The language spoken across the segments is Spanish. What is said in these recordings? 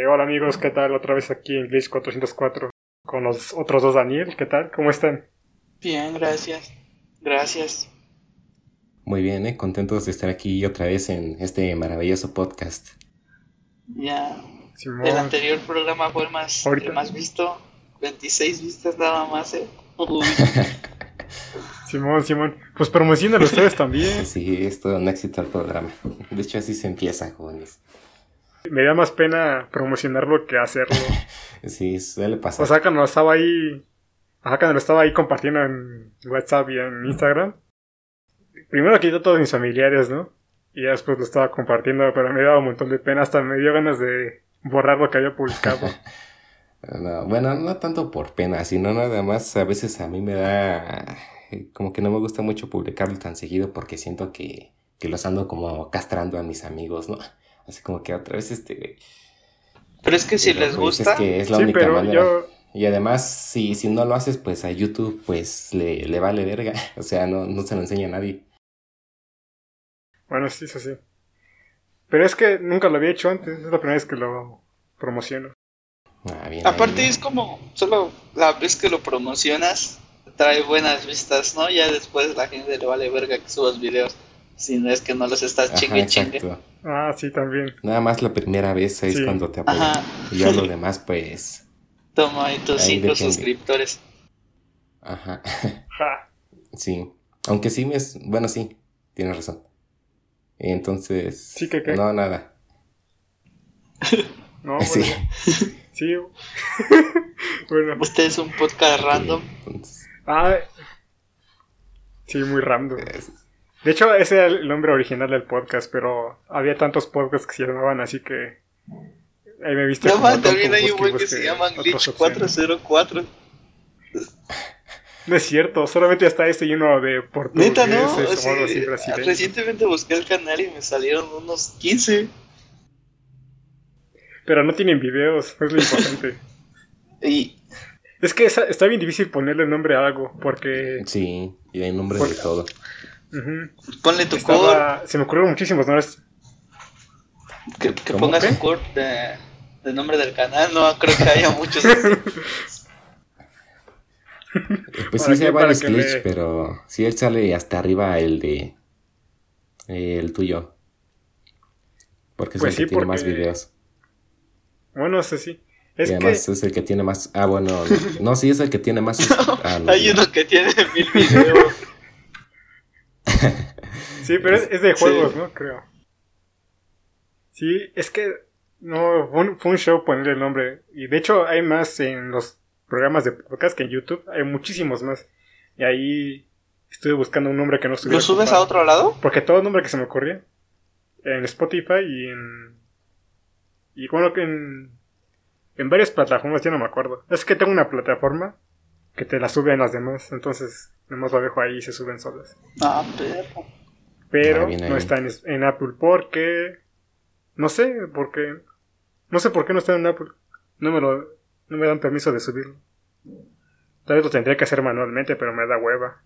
Hola amigos, ¿qué tal? Otra vez aquí en Glitch 404 con los otros dos Daniel, ¿qué tal? ¿Cómo están? Bien, gracias. Gracias. Muy bien, ¿eh? contentos de estar aquí otra vez en este maravilloso podcast. Ya. Simón. El anterior programa fue el más, Ahorita. el más visto. 26 vistas nada más, ¿eh? Simón, Simón. Pues promocionalo ustedes también. Sí, es todo un éxito el programa. De hecho, así se empieza, jóvenes. Me da más pena promocionarlo que hacerlo. Sí, suele pasar. O sea, cuando estaba ahí. Ajá, cuando lo estaba ahí compartiendo en WhatsApp y en Instagram. Primero quité a todos mis familiares, ¿no? Y después lo estaba compartiendo, pero me daba un montón de pena. Hasta me dio ganas de borrar lo que había publicado. No, bueno, no tanto por pena, sino nada más a veces a mí me da como que no me gusta mucho publicarlo tan seguido porque siento que, que los ando como castrando a mis amigos, ¿no? Así como que otra vez este... Pero es que si pero, les pues, gusta, Es que es la sí, única pero manera. yo. Y además, si, si no lo haces, pues a YouTube, pues le, le vale verga. O sea, no, no se lo enseña a nadie. Bueno, sí, eso sí. Pero es que nunca lo había hecho antes. Es la primera vez que lo promociono. Ah, bien aparte ahí. es como solo la vez que lo promocionas trae buenas vistas, ¿no? Ya después la gente le vale verga que subas videos. Si no es que no los estás Ajá, chingue chingue. Ah, sí, también. Nada más la primera vez es Sí. cuando te apoyan. Ajá. Y ya lo demás, pues... Toma ahí tus Ahí cinco depende. suscriptores. Ajá. Ja. Sí. Aunque sí me es... Bueno, sí. Tienes razón. Entonces... Sí, ¿qué, qué? No, nada. No, Sí. bueno, sí. bueno. Usted es un podcast random. Entonces, Ah. Sí, muy random. es- De hecho, ese era el nombre original del podcast, pero había tantos podcasts que se llamaban así que. Ahí me viste. No, como man, también hay un güey que se llama Glitch opciones. 404. No es cierto, solamente está este lleno de portugueses Neta, ¿no? o Sí, así brasileño. recientemente busqué el canal y me salieron unos 15. Pero no tienen videos, es lo importante. Y es que está bien difícil ponerle nombre a algo, porque. Sí. Y hay nombre Por- de todo. Ponle tu core, estaba- se me ocurrieron muchísimos nombres. que, que ¿Cómo pongas qué? un core de, de nombre del canal. No creo que haya muchos. Pues ¿Para sí, Para varios que glitch, le- pero sí él sale hasta arriba el de el tuyo. Porque es Pues el que tiene más videos. Bueno, ese sí. Es y que. además es el que tiene más. Ah, bueno. No, no, sí es el que tiene más. Ah, no, Hay no. uno que tiene mil videos. Sí, pero es, es de Sí. juegos, ¿no? Creo. Sí, es que no fue un, fue un show ponerle el nombre. Y de hecho hay más en los programas de podcast que en YouTube. Hay muchísimos más. Y ahí estuve buscando un nombre que no estuviera ¿Lo subes a otro lado? Porque todo nombre que se me ocurría. En Spotify y en... Y bueno, que en... En varias plataformas, ya no me acuerdo. Es que tengo una plataforma que te la sube en las demás. Entonces, nomás lo dejo ahí y se suben solas Ah, perro. Pero no está en, en Apple porque no sé por qué no sé por qué no está en Apple. No me lo no me dan permiso de subirlo. Tal vez lo tendría que hacer manualmente pero me da hueva.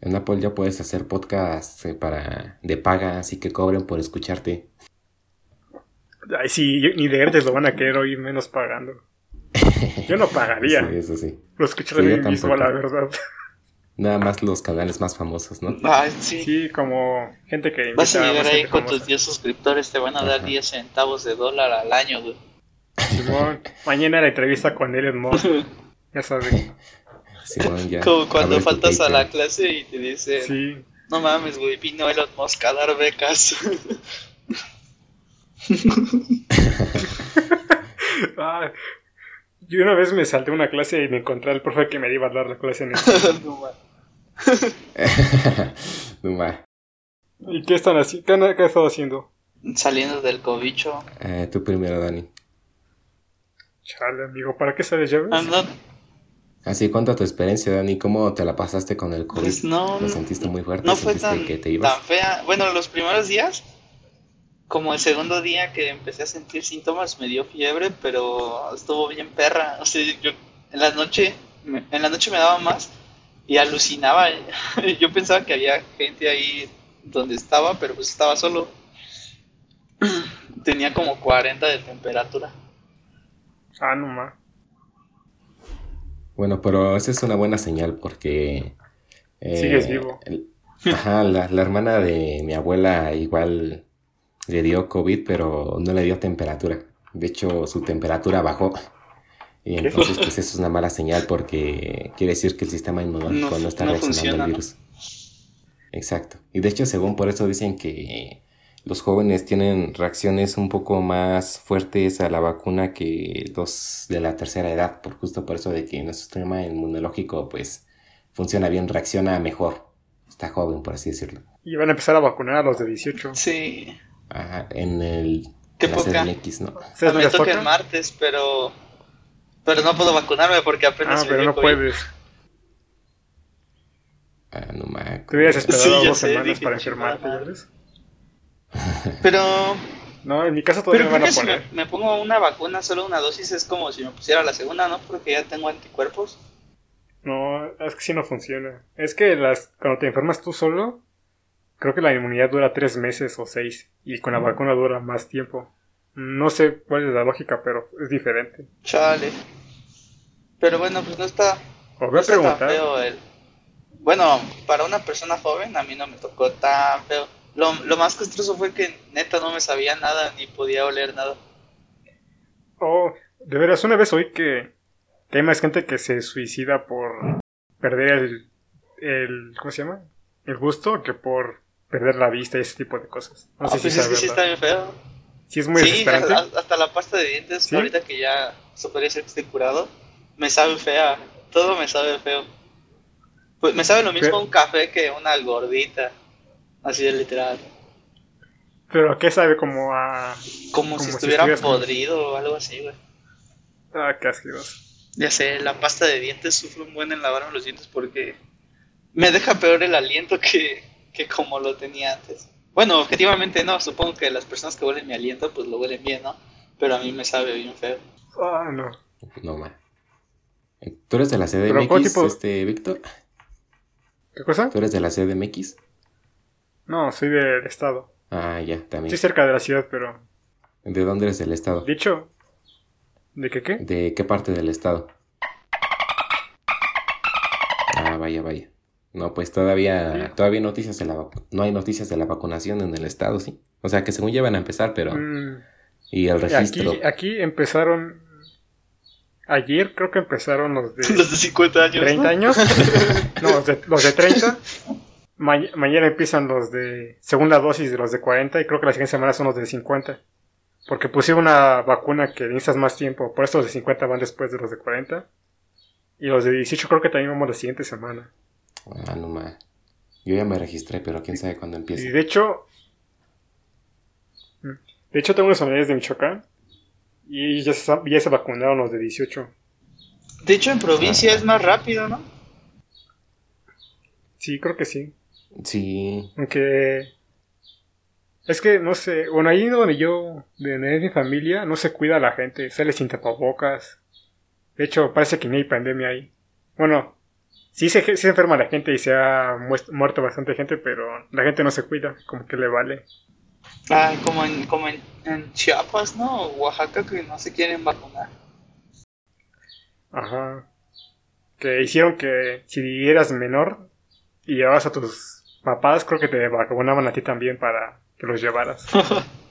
En Apple ya puedes hacer podcasts eh, para de paga, así que cobren por escucharte. ay sí yo- ni de gratis lo van a querer oír menos pagando yo no pagaría. Sí, eso sí. lo escucharía Sí, yo mismo la verdad Nada más los canales más famosos, ¿no? Ay, sí. sí como gente que Vas a llegar ahí con famosa. tus 10 suscriptores, te van a dar Ajá. 10 centavos de dólar al año, güey. Simón, mañana la entrevista con Elon Musk ya sabes Simón, ya. Como cuando faltas a la clase y te dicen, sí no mames, güey, vino Elon Musk a dar becas. Ah, yo una vez me salté una clase y me encontré al profe que me iba a dar la clase en el No mames. No ma. ¿Y qué están haciendo? ¿Qué han, qué han estado haciendo? Saliendo del cobicho. Eh, tú primero, Dani. Chale, amigo, ¿para qué sabes llaves? Ah, no, Así, cuenta tu experiencia, Dani. ¿Cómo te la pasaste con el COVID? pues no, ¿Lo sentiste muy fuerte? no fue ¿Sentiste tan, que te ibas? tan fea. Bueno, los primeros días, como el segundo día que empecé a sentir síntomas, me dio fiebre, pero estuvo bien perra. O sea, yo en la noche, me- en la noche me daba más y alucinaba. Yo pensaba que había gente ahí donde estaba, pero pues estaba solo. tenía como 40 de temperatura. Ah, no más. Bueno, pero esa es una buena señal porque... eh, Sigues vivo. el- ajá, la, la hermana de mi abuela igual le dio COVID, pero no le dio temperatura. De hecho, su temperatura bajó. Y entonces, pues eso es una mala señal porque quiere decir que el sistema inmunológico No- no, está no reaccionando funciona, al ¿no? virus. Exacto. Y de hecho, según por eso dicen que los jóvenes tienen reacciones un poco más fuertes a la vacuna que los de la tercera edad, por justo por eso de que nuestro sistema inmunológico pues funciona bien, reacciona mejor. Está joven, por así decirlo. Y van a empezar a vacunar a los de 18. Sí. Ajá, en el Qué la poca. CDMX, ¿no? ¿Ustedes no me les toca el martes, pero. Pero no puedo vacunarme porque apenas Ah, pero no COVID. puedes. Ah, no me acuerdo. Te hubieras esperado Sí, dos sé, semanas dije, para enfermarte, ¿ya madre. ves? Pero. No, en mi caso Pero todavía me van a que si me, poner. me pongo una vacuna, solo una dosis, es como si me pusiera la segunda, ¿no? Porque ya tengo anticuerpos. No, es que sí no funciona. Es que las cuando te enfermas tú solo, creo que la inmunidad dura tres meses o seis. Y con la vacuna dura más tiempo. No sé cuál es la lógica, pero es diferente. Chale. Pero bueno, pues no está, Os voy no a está tan preguntar. feo el. Bueno, para una persona joven a mí no me tocó tan feo. Lo, lo más castroso fue que neta no me sabía nada ni podía oler nada. Oh, de veras, una vez oí que, que hay más gente que se suicida por perder el, el. ¿Cómo se llama? El gusto que por perder la vista y ese tipo de cosas. No Ah, sé si pues es que sí está verdad. bien feo. Sí, es muy sí, desesperante. hasta la pasta de dientes, ¿Sí? ahorita que ya se podría decir que estoy curado, me sabe fea. Todo me sabe feo. Pues me sabe lo mismo Pero- un café que una gordita. Así de literal. Pero ¿qué sabe como a. Como, Como si estuviera podrido o algo así, güey. Ah, qué asqueroso. Ya sé, la pasta de dientes sufre un buen en lavarme los dientes porque me deja peor el aliento que, que como lo tenía antes. Bueno, objetivamente no, supongo que las personas que huelen mi aliento pues lo huelen bien, ¿no? Pero a mí me sabe bien feo. Ah, no. No más. ¿Tú eres de la CDMX, ¿cuál tipo? este, Víctor? ¿Qué cosa? ¿Tú eres de la CDMX? No, soy del estado. Ah, ya, también. Estoy cerca de la ciudad, pero. ¿De dónde eres del estado? Dicho. ¿De qué qué? ¿De qué parte del estado? Ah, vaya, vaya. No, pues todavía, Sí. todavía noticias de la no hay noticias de la vacunación en el estado, sí. O sea, que según ya van a empezar, pero Mm, y el registro. aquí, aquí empezaron. Ayer creo que empezaron los de Los de 50 años. 30 ¿no? años. No, los de, los de 30. Ma- mañana empiezan los de segunda dosis de los de 40 y creo que la siguiente semana son los de 50. Porque pusieron una vacuna que necesitas más tiempo. Por eso los de 50 van después de los de 40. Y los de 18 creo que también vamos la siguiente semana. Ah, no más. Yo ya me registré, pero quién sabe cuándo Y empieza. de hecho... mm, De hecho tengo unos familiares de Michoacán. Y ya se, ya se vacunaron los de 18. De hecho, en provincia es más rápido, ¿no? Sí, creo que sí. Sí, Aunque. Es que, no sé. Bueno, ahí donde yo. De donde es mi familia, no se cuida a la gente. Sale sin tapabocas. De hecho, parece que ni hay pandemia ahí. Bueno, sí se, sí se enferma la gente y se ha muerto bastante gente, pero la gente no se cuida. Como que le vale. Ah, como en, como en, en Chiapas, ¿no? O Oaxaca que no se quieren vacunar. Ajá. Que hicieron que si eras menor y llevabas a tus papás, creo que te vacunaban a ti también para que los llevaras.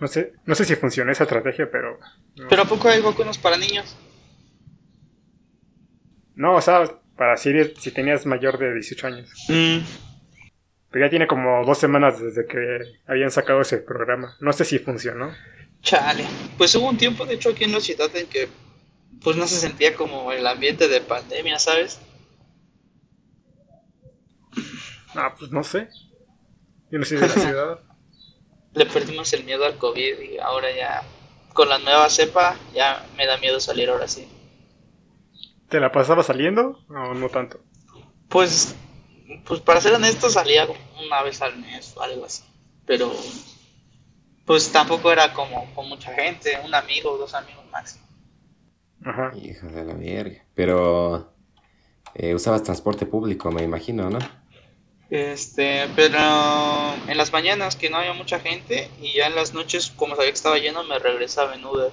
No sé, no sé si funcionó esa estrategia, pero. no Pero ¿a poco hay vacunas para niños? No, o sea, para si, si tenías mayor de 18 años. Mm, Pero ya tiene como dos semanas desde que habían sacado ese programa. No sé si funcionó. chale. Pues hubo un tiempo, de hecho, aquí en la ciudad en que pues no se sentía como el ambiente de pandemia, ¿sabes? Ah, pues no sé. Yo no soy de la ciudad. Le perdimos el miedo al COVID y ahora ya con la nueva cepa ya me da miedo salir ahora sí. ¿Te la pasaba saliendo? O no tanto. Pues, pues para ser honesto salía una vez al mes o algo así. Pero pues tampoco era como con mucha gente, un amigo o dos amigos máximo. Ajá. hijo de la verga. Pero eh, usabas transporte público, me imagino, ¿no? Este, pero en las mañanas que no había mucha gente y ya en las noches, como sabía que estaba lleno, me regresaba en Uber.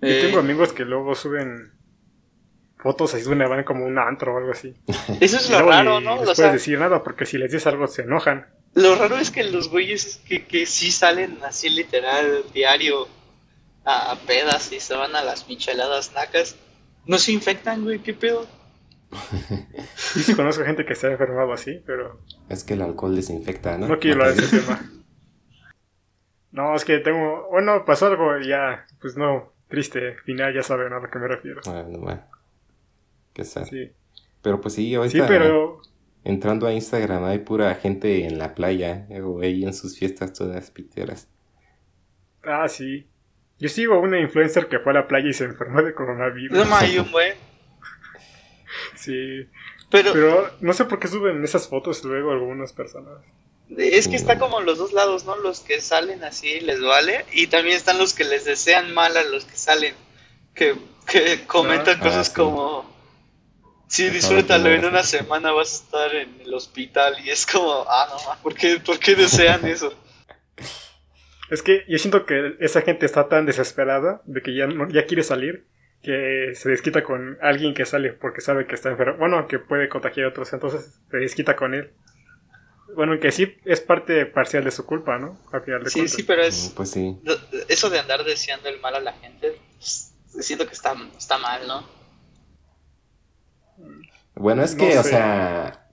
Yo Eh, tengo amigos que luego suben fotos así donde van como un antro o algo así. Eso es Y lo luego raro, ¿no? les O puedes sea, decir nada porque si les dices algo se enojan. lo raro es que los güeyes que, que sí salen así literal diario a, a pedas y se van a las micheladas nacas, no se infectan, güey, ¿qué pedo? Y sí conozco gente que se ha enfermado así, pero Es que el alcohol desinfecta, ¿no? no quiero hablar de ese tema. No, es que tengo... Bueno, pasó algo y ya, pues no, triste final, ya saben a lo que me refiero. virus. Bueno, bueno. Qué sad. Sí, Pero pues sí, sí ahorita pero... entrando a Instagram hay pura gente en la playa o ahí en sus fiestas todas piteras. Ah, sí. Yo sigo a una influencer que fue a la playa y se enfermó de coronavirus. No hay un güey. Sí, Pero, pero no sé por qué suben esas fotos luego algunas personas. Es que está como los dos lados, ¿no? Los que salen así les vale y también están los que les desean mal a los que salen, que, que comentan Ah, cosas sí. como, sí, disfrútalo, en una semana vas a estar en el hospital y es como, ah, no, ma, ¿por qué, por qué desean eso? Es que yo siento que esa gente está tan desesperada de que ya, no, ya quiere salir que se desquita con alguien que sale porque sabe que está enfermo. Bueno, que puede contagiar a otros, entonces se desquita con él. Bueno, que sí es parte parcial de su culpa, ¿no? Al final de Sí, cuentas. sí, pero Mm, es, Pues sí. eso de andar deseando el mal a la gente, pues, siento que está, está mal, ¿no? Bueno, es No que, o sea,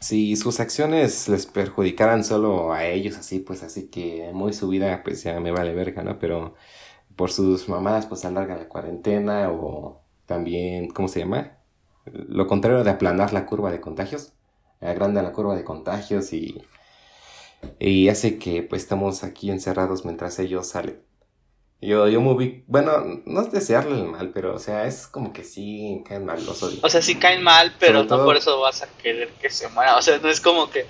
si sus acciones les perjudicaran solo a ellos, así, pues así que muy su vida, pues ya me vale verga, ¿no? Pero por sus mamás, pues alargan la cuarentena o también, ¿cómo se llama? Lo contrario de aplanar la curva de contagios, agranda la curva de contagios y, y hace que pues estamos aquí encerrados mientras ellos salen. Yo, yo me ubico, bueno, no es desearle el mal, pero o sea, es como que sí caen mal los odio. O sea, sí caen mal, pero Sobre no todo- por eso vas a querer que se muera. O sea, no es como que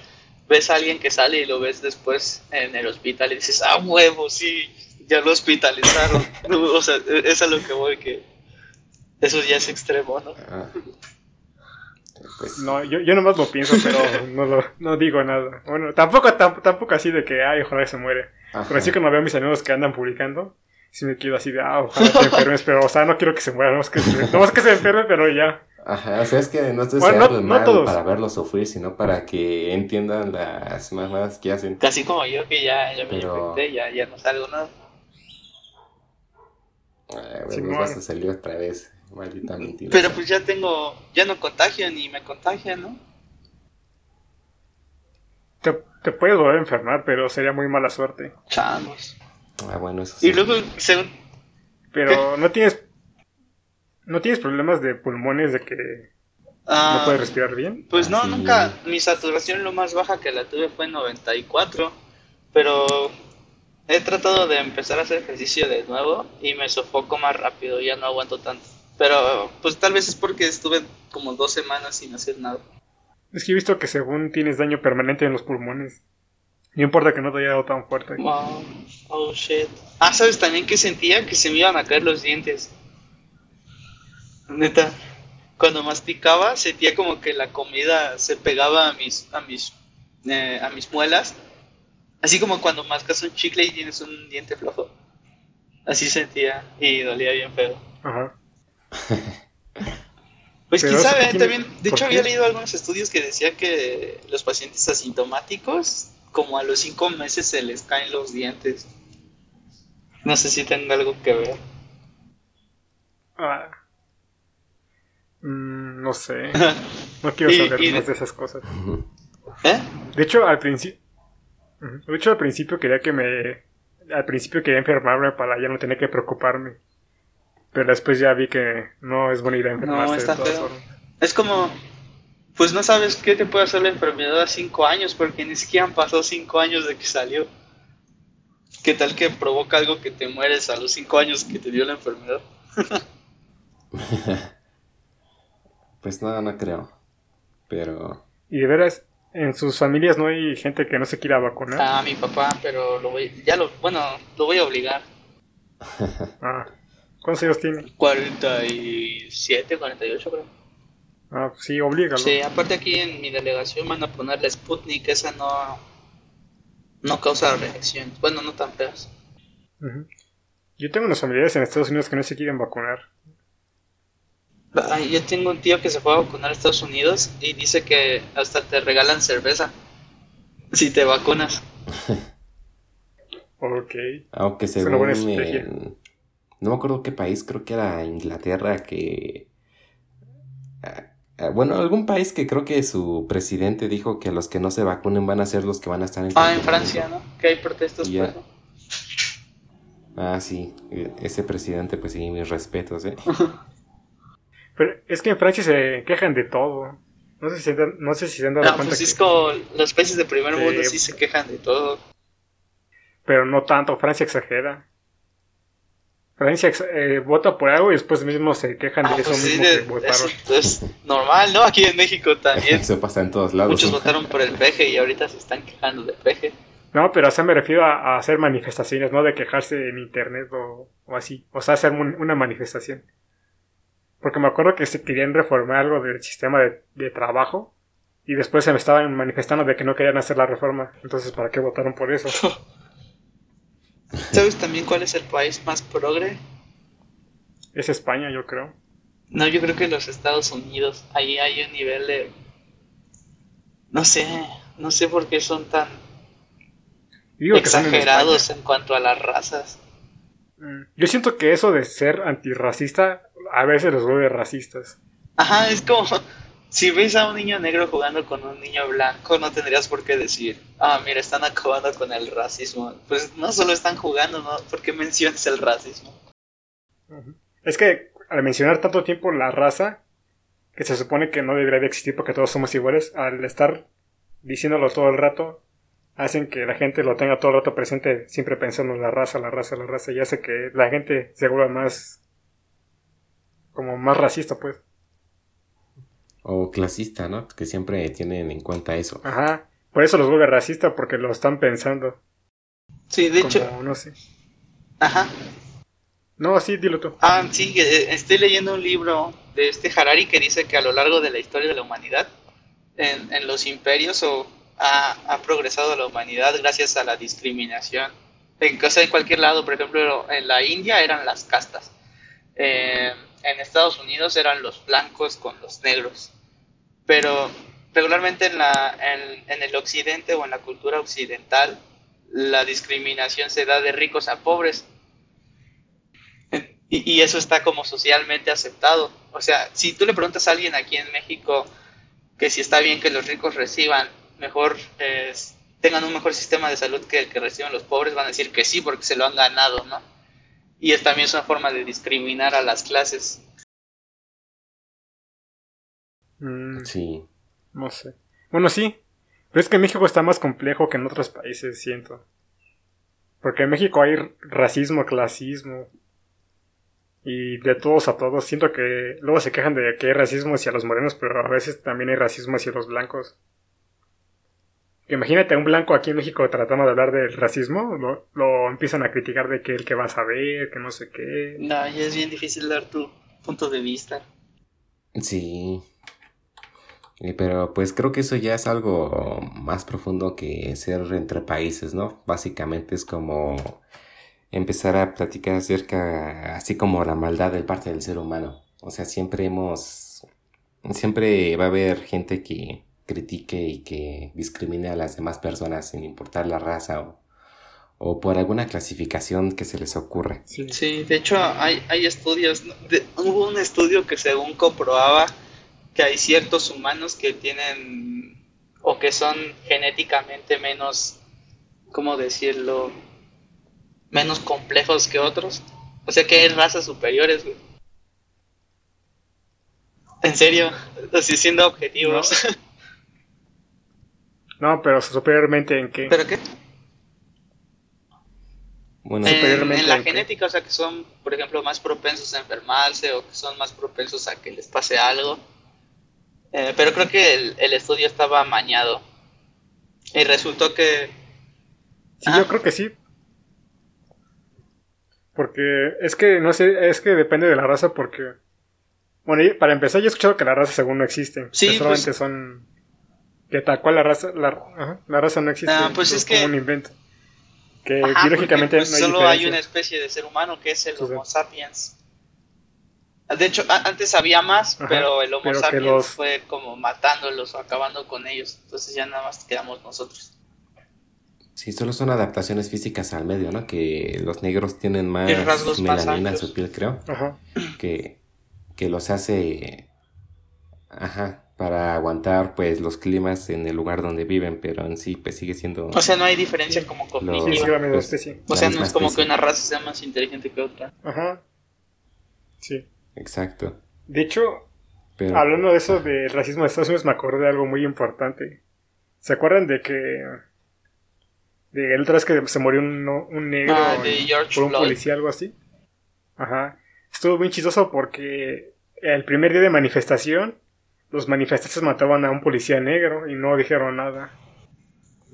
ves a alguien que sale y lo ves después en el hospital y dices, ah, huevo, sí, ya lo hospitalizaron. O sea, es a lo que voy, que eso ya es extremo, ¿no? Ah. Pues, No, yo, yo nomás lo pienso, pero no, lo, no digo nada. Bueno, tampoco, tam- tampoco así de que, ay, ojalá se muere. ajá. Pero sí cuando veo a mis amigos que andan publicando, sí me quedo así de, ah, ojalá te enfermes, pero, o sea, no quiero que se muera, no es que se, no es que se enferme, pero ya. Ajá, o sea, es que no estoy Bueno, no- mal todos. para verlos sufrir, sino para que entiendan las mamadas que hacen. Casi como yo, que ya, ya me Pero- infecté, ya, ya no salgo nada. Ay, Sí, bueno, bueno. vas a salir otra vez, maldita mentira. Pero pues ya tengo, ya no contagio ni me contagian, ¿no? Te, te puedes volver a enfermar, pero sería muy mala suerte. Chamos. Ah, bueno, eso sí. Y luego, según, Pero no tienes. No tienes problemas de pulmones de que ah, no puedes respirar bien. Pues Ah, no, sí. nunca. Mi saturación lo más baja que la tuve fue 94. Pero he tratado de empezar a hacer ejercicio de nuevo y me sofoco más rápido, ya no aguanto tanto. Pero pues tal vez es porque estuve como dos semanas sin hacer nada. Es que he visto que según tienes daño permanente en los pulmones. No importa que no te haya dado tan fuerte. Wow. Oh shit. Ah, ¿sabes también que sentía? Que se me iban a caer los dientes. Neta. Cuando masticaba sentía como que la comida se pegaba a mis, a mis, eh, a mis muelas. Así como cuando mascas un chicle y tienes un diente flojo. Así sentía y dolía bien feo. Ajá. Pues Pero tiene- también. De ¿por hecho, qué? había leído algunos estudios que decía que los pacientes asintomáticos, como a los cinco meses, se les caen los dientes. No sé si tenga algo que ver. Ah. Mm, no sé. No quiero Y- saber y- más de esas cosas. ¿Eh? De hecho, al principio. De hecho, al principio quería que me. Al principio quería enfermarme para ya no tener que preocuparme. Pero después ya vi que no es buena idea enfermarse está de todas feo. formas. Es como, pues no sabes qué te puede hacer la enfermedad a cinco años, porque ni siquiera han pasado cinco años de que salió. ¿Qué tal que provoca algo que te mueres a los cinco años que te dio la enfermedad? Pues no, no creo. Pero. Y de veras, en sus familias no hay gente que no se quiera vacunar. Ah, mi papá, pero lo voy, ya lo, bueno, lo voy a obligar. Ah. ¿Cuántos años tiene? 47, 48 creo. Ah, pues sí, oblígalo. Sí, aparte aquí en mi delegación van a poner la Sputnik, esa no, no causa reacciones. Bueno, no tan feas. Ujú. Yo tengo unos familiares en Estados Unidos que no se quieren vacunar. Ay, Yo tengo un tío que se fue a vacunar a Estados Unidos y dice que hasta te regalan cerveza si te vacunas. Ok. Aunque Es una buena según estrategia. en- no me acuerdo qué país, creo que era Inglaterra que ah, ah, bueno, algún país que creo que su presidente dijo que los que no se vacunen van a ser los que van a estar en Ah, en. Francia, ¿no? Que hay protestas Ya. por eso. Ah, sí, e- ese presidente pues sí, mis respetos, ¿eh? Pero es que en Francia se quejan de todo. No sé si se, dan- no sé si se han dado cuenta pues que... es como los países de primer Sí. mundo sí se quejan de todo. Pero no tanto, Francia exagera. Francia eh, vota por algo y después mismo se quejan Ah, de eso pues sí, mismo de- que votaron. es normal, ¿no? Aquí en México también. Eso pasa en todos lados. Muchos ¿no? votaron por el peje y ahorita se están quejando del peje. No, pero o sea, me refiero a, a hacer manifestaciones, no de quejarse en internet o, o así. O sea, hacer un- una manifestación. Porque me acuerdo que se querían reformar algo del sistema de, de trabajo y después se me estaban manifestando de que no querían hacer la reforma. Entonces, ¿para qué votaron por eso? ¿Sabes también cuál es el país más progre? Es España, yo creo. No, yo creo que los Estados Unidos. Ahí hay un nivel de... No sé, no sé por qué son tan digo en exagerados en cuanto a las razas. Mm, Yo siento que eso de ser antirracista a veces los vuelve racistas. Ajá, es como si ves a un niño negro jugando con un niño blanco, no tendrías por qué decir, ah, mira, están acabando con el racismo. Pues no solo están jugando, ¿no? ¿Por qué mencionas el racismo? Es que al mencionar tanto tiempo la raza, que se supone que no debería de existir porque todos somos iguales, al estar diciéndolo todo el rato, hacen que la gente lo tenga todo el rato presente, siempre pensando en la raza, la raza, la raza, y hace que la gente se vuelva más. como más racista, pues. O clasista, ¿no? Que siempre tienen en cuenta eso. Ajá. Por eso los vuelve racista, porque lo están pensando. Sí, de hecho, Como, no sé. ajá. No, sí, dilo tú. Ah, sí, eh, estoy leyendo un libro de este Harari que dice que a lo largo de la historia de la humanidad, en, en los imperios o ha, ha progresado la humanidad gracias a la discriminación. En, o sea, en cualquier lado, por ejemplo, en la India eran las castas. Eh, en Estados Unidos eran los blancos con los negros. Pero regularmente en, la, en, en el occidente o en la cultura occidental, la discriminación se da de ricos a pobres. Y, y eso está como socialmente aceptado. O sea, si tú le preguntas a alguien aquí en México que si está bien que los ricos reciban mejor, eh, tengan un mejor sistema de salud que el que reciben los pobres, van a decir que sí porque se lo han ganado, ¿no? Y es también es una forma de discriminar a las clases. Mm, Sí. no sé. Bueno, sí. Pero es que México está más complejo que en otros países, siento. Porque en México hay racismo, clasismo. Y de todos a todos. Siento que luego se quejan de que hay racismo hacia los morenos, pero a veces también hay racismo hacia los blancos. Imagínate a un blanco aquí en México tratando de hablar del racismo, lo, lo empiezan a criticar de que el que va a saber, que no sé qué. No, ya es bien difícil dar tu punto de vista. Sí. Pero pues creo que eso ya es algo más profundo que ser entre países, ¿no? Básicamente es como empezar a platicar acerca, así como la maldad del parte del ser humano. O sea, siempre hemos, siempre va a haber gente que critique y que discrimine a las demás personas sin importar la raza o, o por alguna clasificación que se les ocurra. Sí. Sí, de hecho hay, hay estudios, ¿no? De- hubo un estudio que según comprobaba que hay ciertos humanos que tienen o que son genéticamente menos, ¿cómo decirlo? Menos complejos que otros. O sea que hay razas superiores, güey. En serio, así siendo objetivos. No, pero superiormente en qué. ¿Pero qué? Bueno, En, Superiormente en la en qué? genética, o sea que son, por ejemplo, más propensos a enfermarse o que son más propensos a que les pase algo. Eh, pero creo que el, el estudio estaba amañado. Y resultó que... Sí, Ah. yo creo que sí. Porque es que, no sé, es que depende de la raza porque Bueno, para empezar, yo he escuchado que la raza según no existe. Sí, que solamente pues- son. Que tal cual la raza. La, ajá, la raza no existe. Ah, pues es como que- un invento. Que Ajá, biológicamente porque, pues, no hay solo hay una especie de ser humano que es el. Homo sapiens. De hecho, antes había más, Ajá, pero el Homo pero sapiens los- fue como matándolos o acabando con ellos. Entonces ya nada más quedamos nosotros. Sí, solo son adaptaciones físicas al medio, ¿no? Que los negros tienen más melanina en su piel, creo. Ajá. que, que los hace ajá, para aguantar pues los climas en el lugar donde viven, pero en sí pues sigue siendo O sea, no hay diferencia como cognitiva. misma pues. O sea, no es como que una raza sea más inteligente que otra. Ajá. Sí. Exacto. De hecho, Pero hablando de eso del racismo de Estados Unidos, me acordé de algo muy importante. ¿Se acuerdan de que. de la otra vez que se murió un, un negro Ah, de George por un Floyd. policía, algo así? Ajá. Estuvo bien chistoso porque el primer día de manifestación, los manifestantes mataban a un policía negro y no dijeron nada.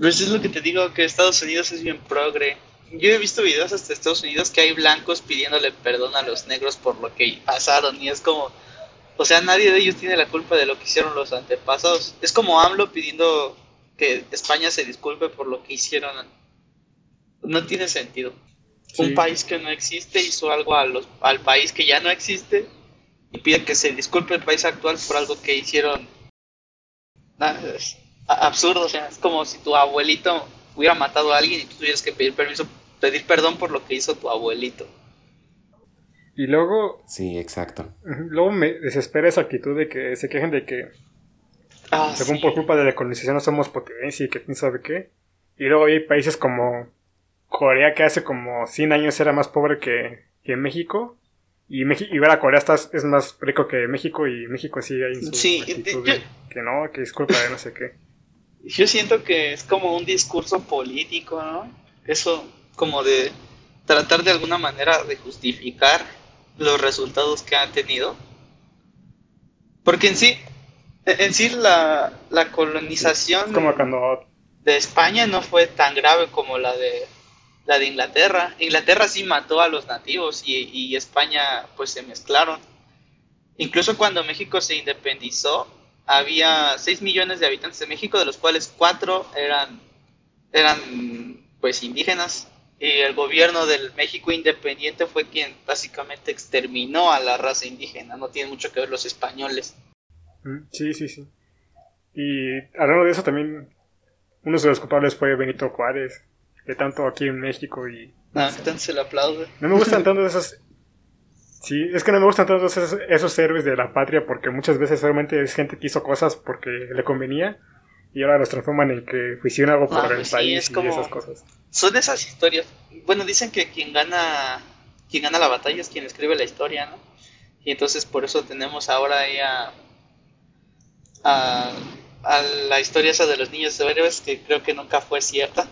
Eso es lo que te digo, que Estados Unidos es bien progre. Yo he visto videos hasta Estados Unidos que hay blancos pidiéndole perdón a los negros por lo que pasaron y es como, o sea, nadie de ellos tiene la culpa de lo que hicieron los antepasados. Es como AMLO pidiendo que España se disculpe por lo que hicieron. No tiene sentido. Sí. Un país que no existe hizo algo a los, al país que ya no existe y pide que se disculpe el país actual por algo que hicieron. Absurdo, o sea, es como si tu abuelito hubiera matado a alguien y tú tuvieras que pedir permiso, pedir perdón por lo que hizo tu abuelito. Y luego, sí, exacto. luego me desespera esa actitud de que se quejen de que Ah, según sí. por culpa de la colonización no somos potencia y que quién sabe qué. Y luego hay países como Corea que hace como 100 años era más pobre que, que México. Y, y ver a Corea está, es más rico que México y México sigue ahí en su Sí, de- de que no, que es culpa de no sé qué. Yo siento que es como un discurso político, ¿no? Eso como de tratar de alguna manera de justificar los resultados que han tenido. Porque en sí, en sí la, la colonización Es como cuando de España no fue tan grave como la de la de Inglaterra. Inglaterra sí mató a los nativos y, y España pues se mezclaron. Incluso cuando México se independizó, había 6 millones de habitantes de México, de los cuales 4 eran, eran pues indígenas. Y el gobierno del México independiente fue quien básicamente exterminó a la raza indígena. No tiene mucho que ver los españoles. Mm, Sí, sí, sí. Y hablando de eso también, uno de los culpables fue Benito Juárez, que tanto aquí en México y... No, entonces se le aplaude. No me gustan tanto esos... Sí, es que no me gustan tanto esos, esos héroes de la patria porque muchas veces solamente es gente que hizo cosas porque le convenía y ahora los transforman en que hicieron algo por Ah, el pues sí, país es y esas cosas. son esas historias. Bueno, dicen que quien gana, quien gana la batalla es quien escribe la historia, ¿no? Y entonces por eso tenemos ahora ahí a, a, a la historia esa de los niños héroes que creo que nunca fue cierta,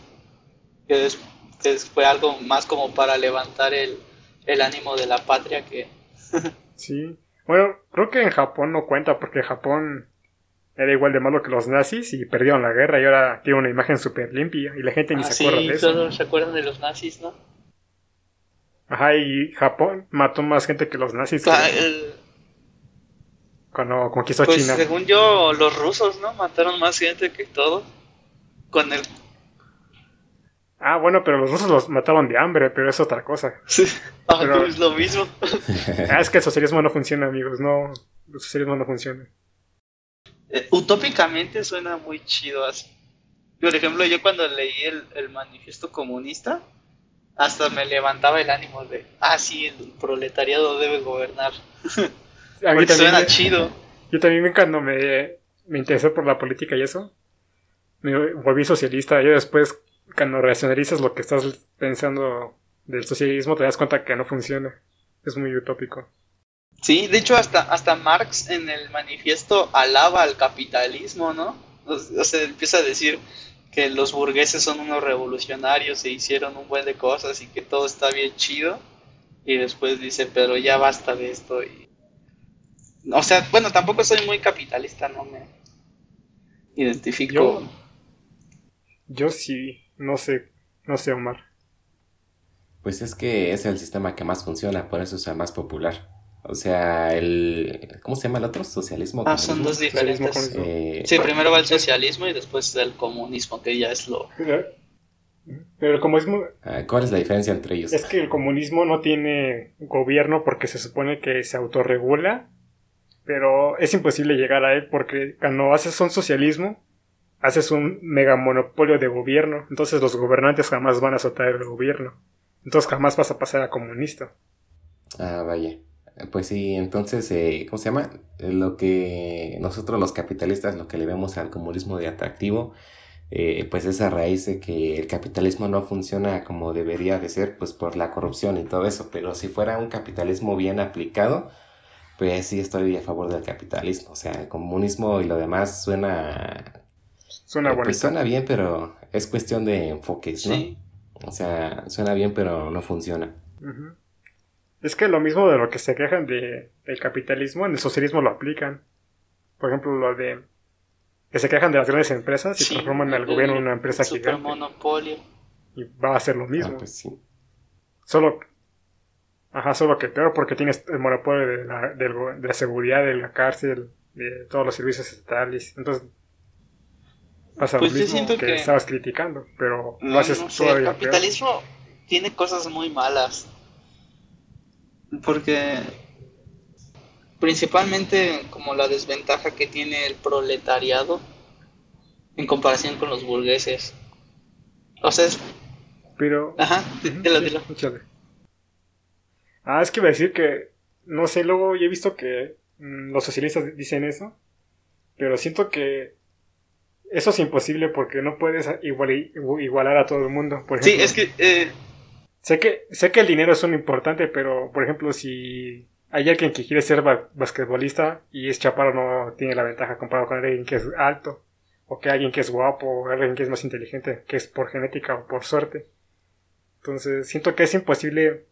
que, es- que fue algo más como para levantar el, el ánimo de la patria que... Sí. Bueno, creo que en Japón no cuenta porque Japón era igual de malo que los nazis y perdieron la guerra y ahora tiene una imagen súper limpia y la gente ni Ah, se sí, acuerda de eso. solo se acuerdan de los nazis, ¿no? Ajá, y Japón mató más gente que los nazis que Ah, el- cuando conquistó Pues China. según yo, los rusos, ¿no? Mataron más gente que todo. Con el... Ah, bueno, pero los rusos los mataban de hambre, pero es otra cosa. Ah, Pero- pues lo mismo. Ah, es que el socialismo no funciona, amigos, no. El socialismo no funciona. Eh, utópicamente suena muy chido así. Por ejemplo, yo cuando leí el, el manifiesto comunista, hasta me levantaba el ánimo de, ah, sí, el proletariado debe gobernar. A mí suena chido. yo también cuando me, me interesé por la política y eso, me volví socialista. Y después, cuando racionalizas lo que estás pensando del socialismo, te das cuenta que no funciona. Es muy utópico. Sí, de hecho hasta, hasta Marx en el manifiesto alaba al capitalismo, ¿no? O, sea, empieza a decir que los burgueses son unos revolucionarios e hicieron un buen de cosas y que todo está bien chido. Y después dice, pero ya basta de esto. Y... O sea, bueno, tampoco soy muy capitalista, no me identifico. Yo, yo sí, no sé, no sé, Omar. Pues es que es el sistema que más funciona, por eso es el más popular. O sea, el... ¿Cómo se llama el otro? ¿Socialismo? Ah, son dos diferentes. Eh, Sí, primero va el socialismo y después el comunismo, que ya es lo... Pero, pero el comunismo ah, ¿Cuál es la diferencia entre ellos? es que el comunismo no tiene gobierno porque se supone que se autorregula, pero es imposible llegar a él porque cuando haces un socialismo, haces un mega monopolio de gobierno, entonces los gobernantes jamás van a soltar el gobierno, entonces jamás vas a pasar a comunista. Ah, vaya. Pues sí, entonces, eh, ¿cómo se llama? Eh, Lo que nosotros los capitalistas, lo que le vemos al comunismo de atractivo, eh, pues es a raíz de que el capitalismo no funciona como debería de ser, pues por la corrupción y todo eso. Pero si fuera un capitalismo bien aplicado, pues sí estoy a favor del capitalismo. O sea, el comunismo y lo demás suena, Suena eh, bonito. pues suena bien, pero es cuestión de enfoques, ¿no? Sí. O sea, suena bien, pero no funciona. Es que lo mismo de lo que se quejan de, del capitalismo, en el socialismo lo aplican. Por ejemplo, lo de que se quejan de las grandes empresas y Sí, transforman al el gobierno en una empresa gigante. Supermonopolio. Y va a hacer lo mismo. Ah, pues sí. Solo. Ajá, solo que peor porque tienes el monopolio de la, de la seguridad, de la cárcel, de todos los servicios estatales. Entonces. Pasa Pues lo yo mismo siento que, que- estabas criticando, pero lo No, haces no sé, el todavía peor. capitalismo tiene cosas muy malas. Porque principalmente como la desventaja que tiene el proletariado en comparación con los burgueses. O sea, es... Pero. Ajá, dilo. échale. Ah, es que iba a decir que. No sé, luego yo he visto que mm, los socialistas dicen eso. Pero siento que. Eso es imposible porque no puedes igual- igualar a todo el mundo. Por Sí, es que... eh, Sé que, sé que el dinero es un importante, pero por ejemplo, si hay alguien que quiere ser ba- basquetbolista y es chaparro, no tiene la ventaja comparado con alguien que es alto, o que alguien que es guapo, o alguien que es más inteligente, que es por genética o por suerte. Entonces, siento que es imposible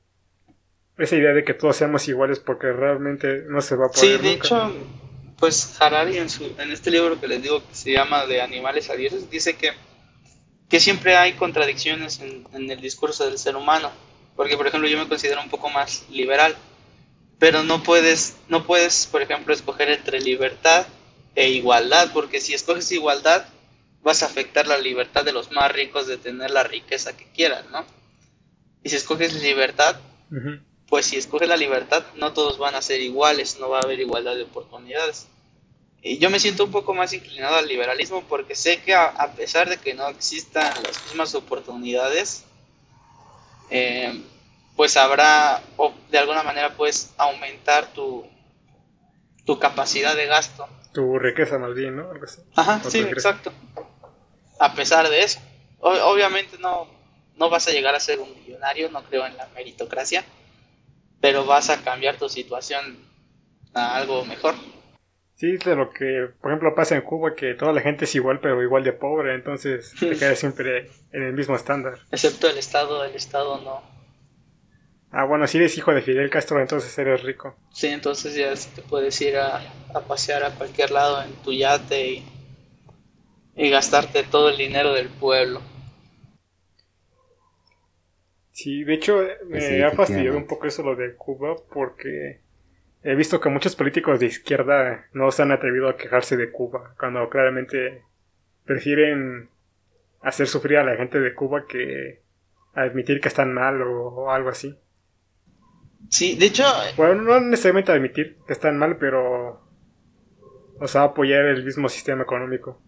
esa idea de que todos seamos iguales porque realmente no se va a poder. Sí, de nunca. hecho, pues Harari en, su, en este libro que les digo que se llama De animales a dioses, dice que, que siempre hay contradicciones en, en el discurso del ser humano. Porque, por ejemplo, yo me considero un poco más liberal, pero no puedes, no puedes, por ejemplo, escoger entre libertad e igualdad, porque si escoges igualdad, vas a afectar la libertad de los más ricos de tener la riqueza que quieran, ¿no? Y si escoges libertad. Pues si escoges la libertad, no todos van a ser iguales, no va a haber igualdad de oportunidades. Y yo me siento un poco más inclinado al liberalismo porque sé que a, a pesar de que no existan las mismas oportunidades, eh, pues habrá, o de alguna manera puedes aumentar tu, tu capacidad de gasto. Tu riqueza más bien, ¿no? Algo así. Ajá, sí, exacto. A pesar de eso. Obviamente no, no vas a llegar a ser un millonario, no creo en la meritocracia, pero vas a cambiar tu situación a algo mejor. Sí, de lo que, por ejemplo, pasa en Cuba, que toda la gente es igual, pero igual de pobre, entonces te quedas siempre en el mismo estándar. Excepto el Estado, el Estado no. Ah, bueno, si eres hijo de Fidel Castro, entonces eres rico. Sí, entonces ya te puedes ir a, a pasear a cualquier lado en tu yate y, y gastarte todo el dinero del pueblo. Sí, de hecho, me Sí, ha fastidiado un poco eso lo de Cuba, porque he visto que muchos políticos de izquierda no se han atrevido a quejarse de Cuba, cuando claramente prefieren hacer sufrir a la gente de Cuba que admitir que están mal o, o algo así. Sí, de hecho, Bueno, no necesariamente admitir que están mal, pero... O sea, apoyar el mismo sistema económico.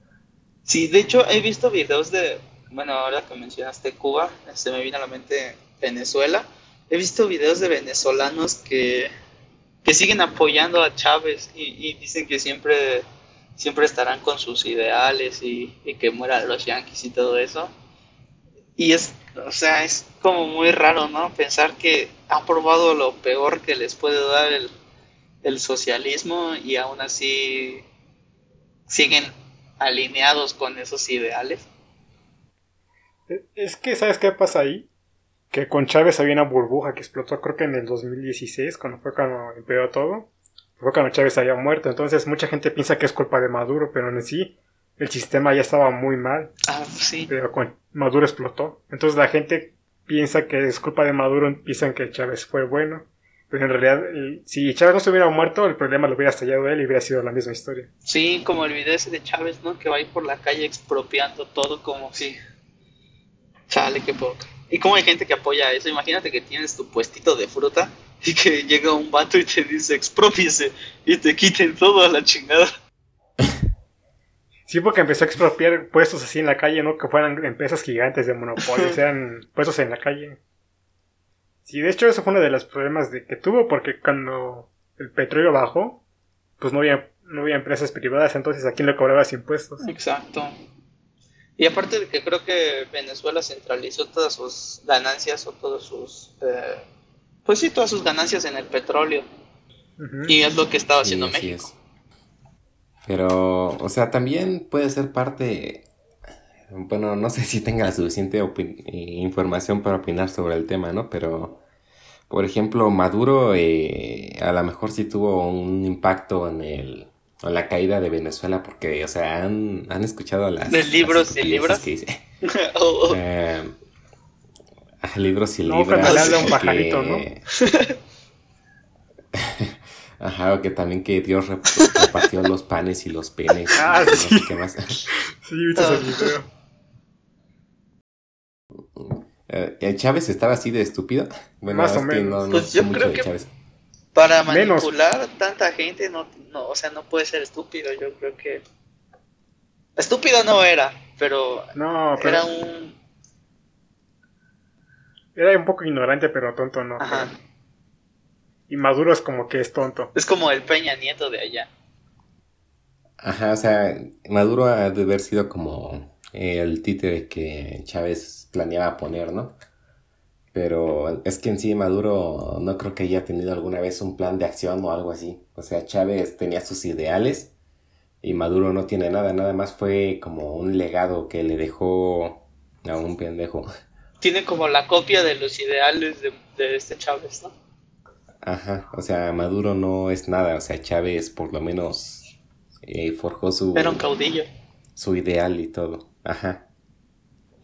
Sí, de hecho he visto videos de, bueno, ahora que mencionaste Cuba, se me vino a la mente Venezuela. He visto videos de venezolanos que, que siguen apoyando a Chávez y, y dicen que siempre, siempre estarán con sus ideales y, y que mueran los yanquis y todo eso. Y es, o sea, es como muy raro, ¿no? Pensar que han probado lo peor que les puede dar el, el socialismo y aún así siguen alineados con esos ideales. Es que, ¿sabes qué pasa ahí? Que con Chávez había una burbuja que explotó, creo que en el 2016, cuando fue cuando empeoró todo. Fue cuando Chávez había muerto. Entonces, mucha gente piensa que es culpa de Maduro, pero en sí, el sistema ya estaba muy mal. Ah, sí. Pero con Maduro explotó. Entonces, la gente piensa que es culpa de Maduro, piensan que Chávez fue bueno. Pero en realidad, el- si Chávez no se hubiera muerto, el problema lo hubiera estallado él y hubiera sido la misma historia. Sí, como el video ese de Chávez, ¿no? Que va a ir por la calle expropiando todo como si... Chale, qué poca. Y como hay gente que apoya eso, imagínate que tienes tu puestito de fruta y que llega un vato y te dice expropiese y te quiten todo a la chingada. Sí, porque empezó a expropiar puestos así en la calle, ¿no? Que fueran empresas gigantes de monopolios, eran puestos en la calle. Sí, de hecho, eso fue uno de los problemas de, que tuvo, porque cuando el petróleo bajó, pues no había, no había empresas privadas, entonces ¿a quién le cobrabas impuestos? Exacto. Y aparte de que creo que Venezuela centralizó todas sus ganancias o todos sus... eh, pues sí, todas sus ganancias en el petróleo. Y es lo que estaba haciendo México. es. Pero, o sea, también puede ser parte, bueno, no sé si tenga la suficiente eh, información para opinar sobre el tema, ¿no? Pero, por ejemplo, Maduro eh, a lo mejor sí tuvo un impacto en el, en la caída de Venezuela, porque, o sea, han, han escuchado las, ¿De las libros y estupideces libros? que dice. O- o- Eh, ah, libros y No, habla un que- pajarito, ¿no? Ajá, o que también que Dios rep- repartió los panes y los penes. y Ah, no sé sí. qué más. Sí, viste ese video. ¿el Chávez estaba así de estúpido? Bueno, Más o es que menos. no, no Pues yo mucho creo de que- Chávez. Para Menos. manipular tanta gente, no, no, o sea, no puede ser estúpido. Yo creo que. Estúpido no era, pero No, pero era un. era un poco ignorante, pero tonto no. Ajá. Y Maduro es como que es tonto. Es como el Peña Nieto de allá. Ajá, o sea, Maduro ha de haber sido como el títere que Chávez planeaba poner, ¿no? Pero es que en sí Maduro no creo que haya tenido alguna vez un plan de acción o algo así. O sea, Chávez tenía sus ideales y Maduro no tiene nada, nada más fue como un legado que le dejó a un pendejo. Tiene como la copia de los ideales de, de este Chávez, ¿no? Ajá, o sea, Maduro no es nada, o sea, Chávez por lo menos eh, forjó su, Era un caudillo. su ideal y todo. Ajá.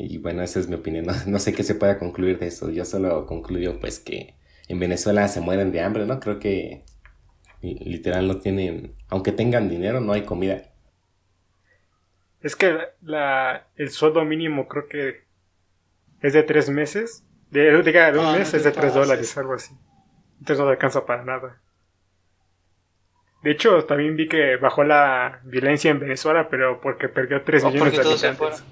Y bueno, esa es mi opinión. No, no sé qué se pueda concluir de eso. Yo solo concluyo pues que en Venezuela se mueren de hambre, ¿no? Creo que li- literal no tienen, aunque tengan dinero, no hay comida. Es que la, el sueldo mínimo creo que es de tres meses. De, diga, de un Ah, mes no es de tres dólares, algo así. Entonces no alcanza para nada. De hecho, también vi que bajó la violencia en Venezuela, pero porque perdió 3 O millones porque de todos se habitantes.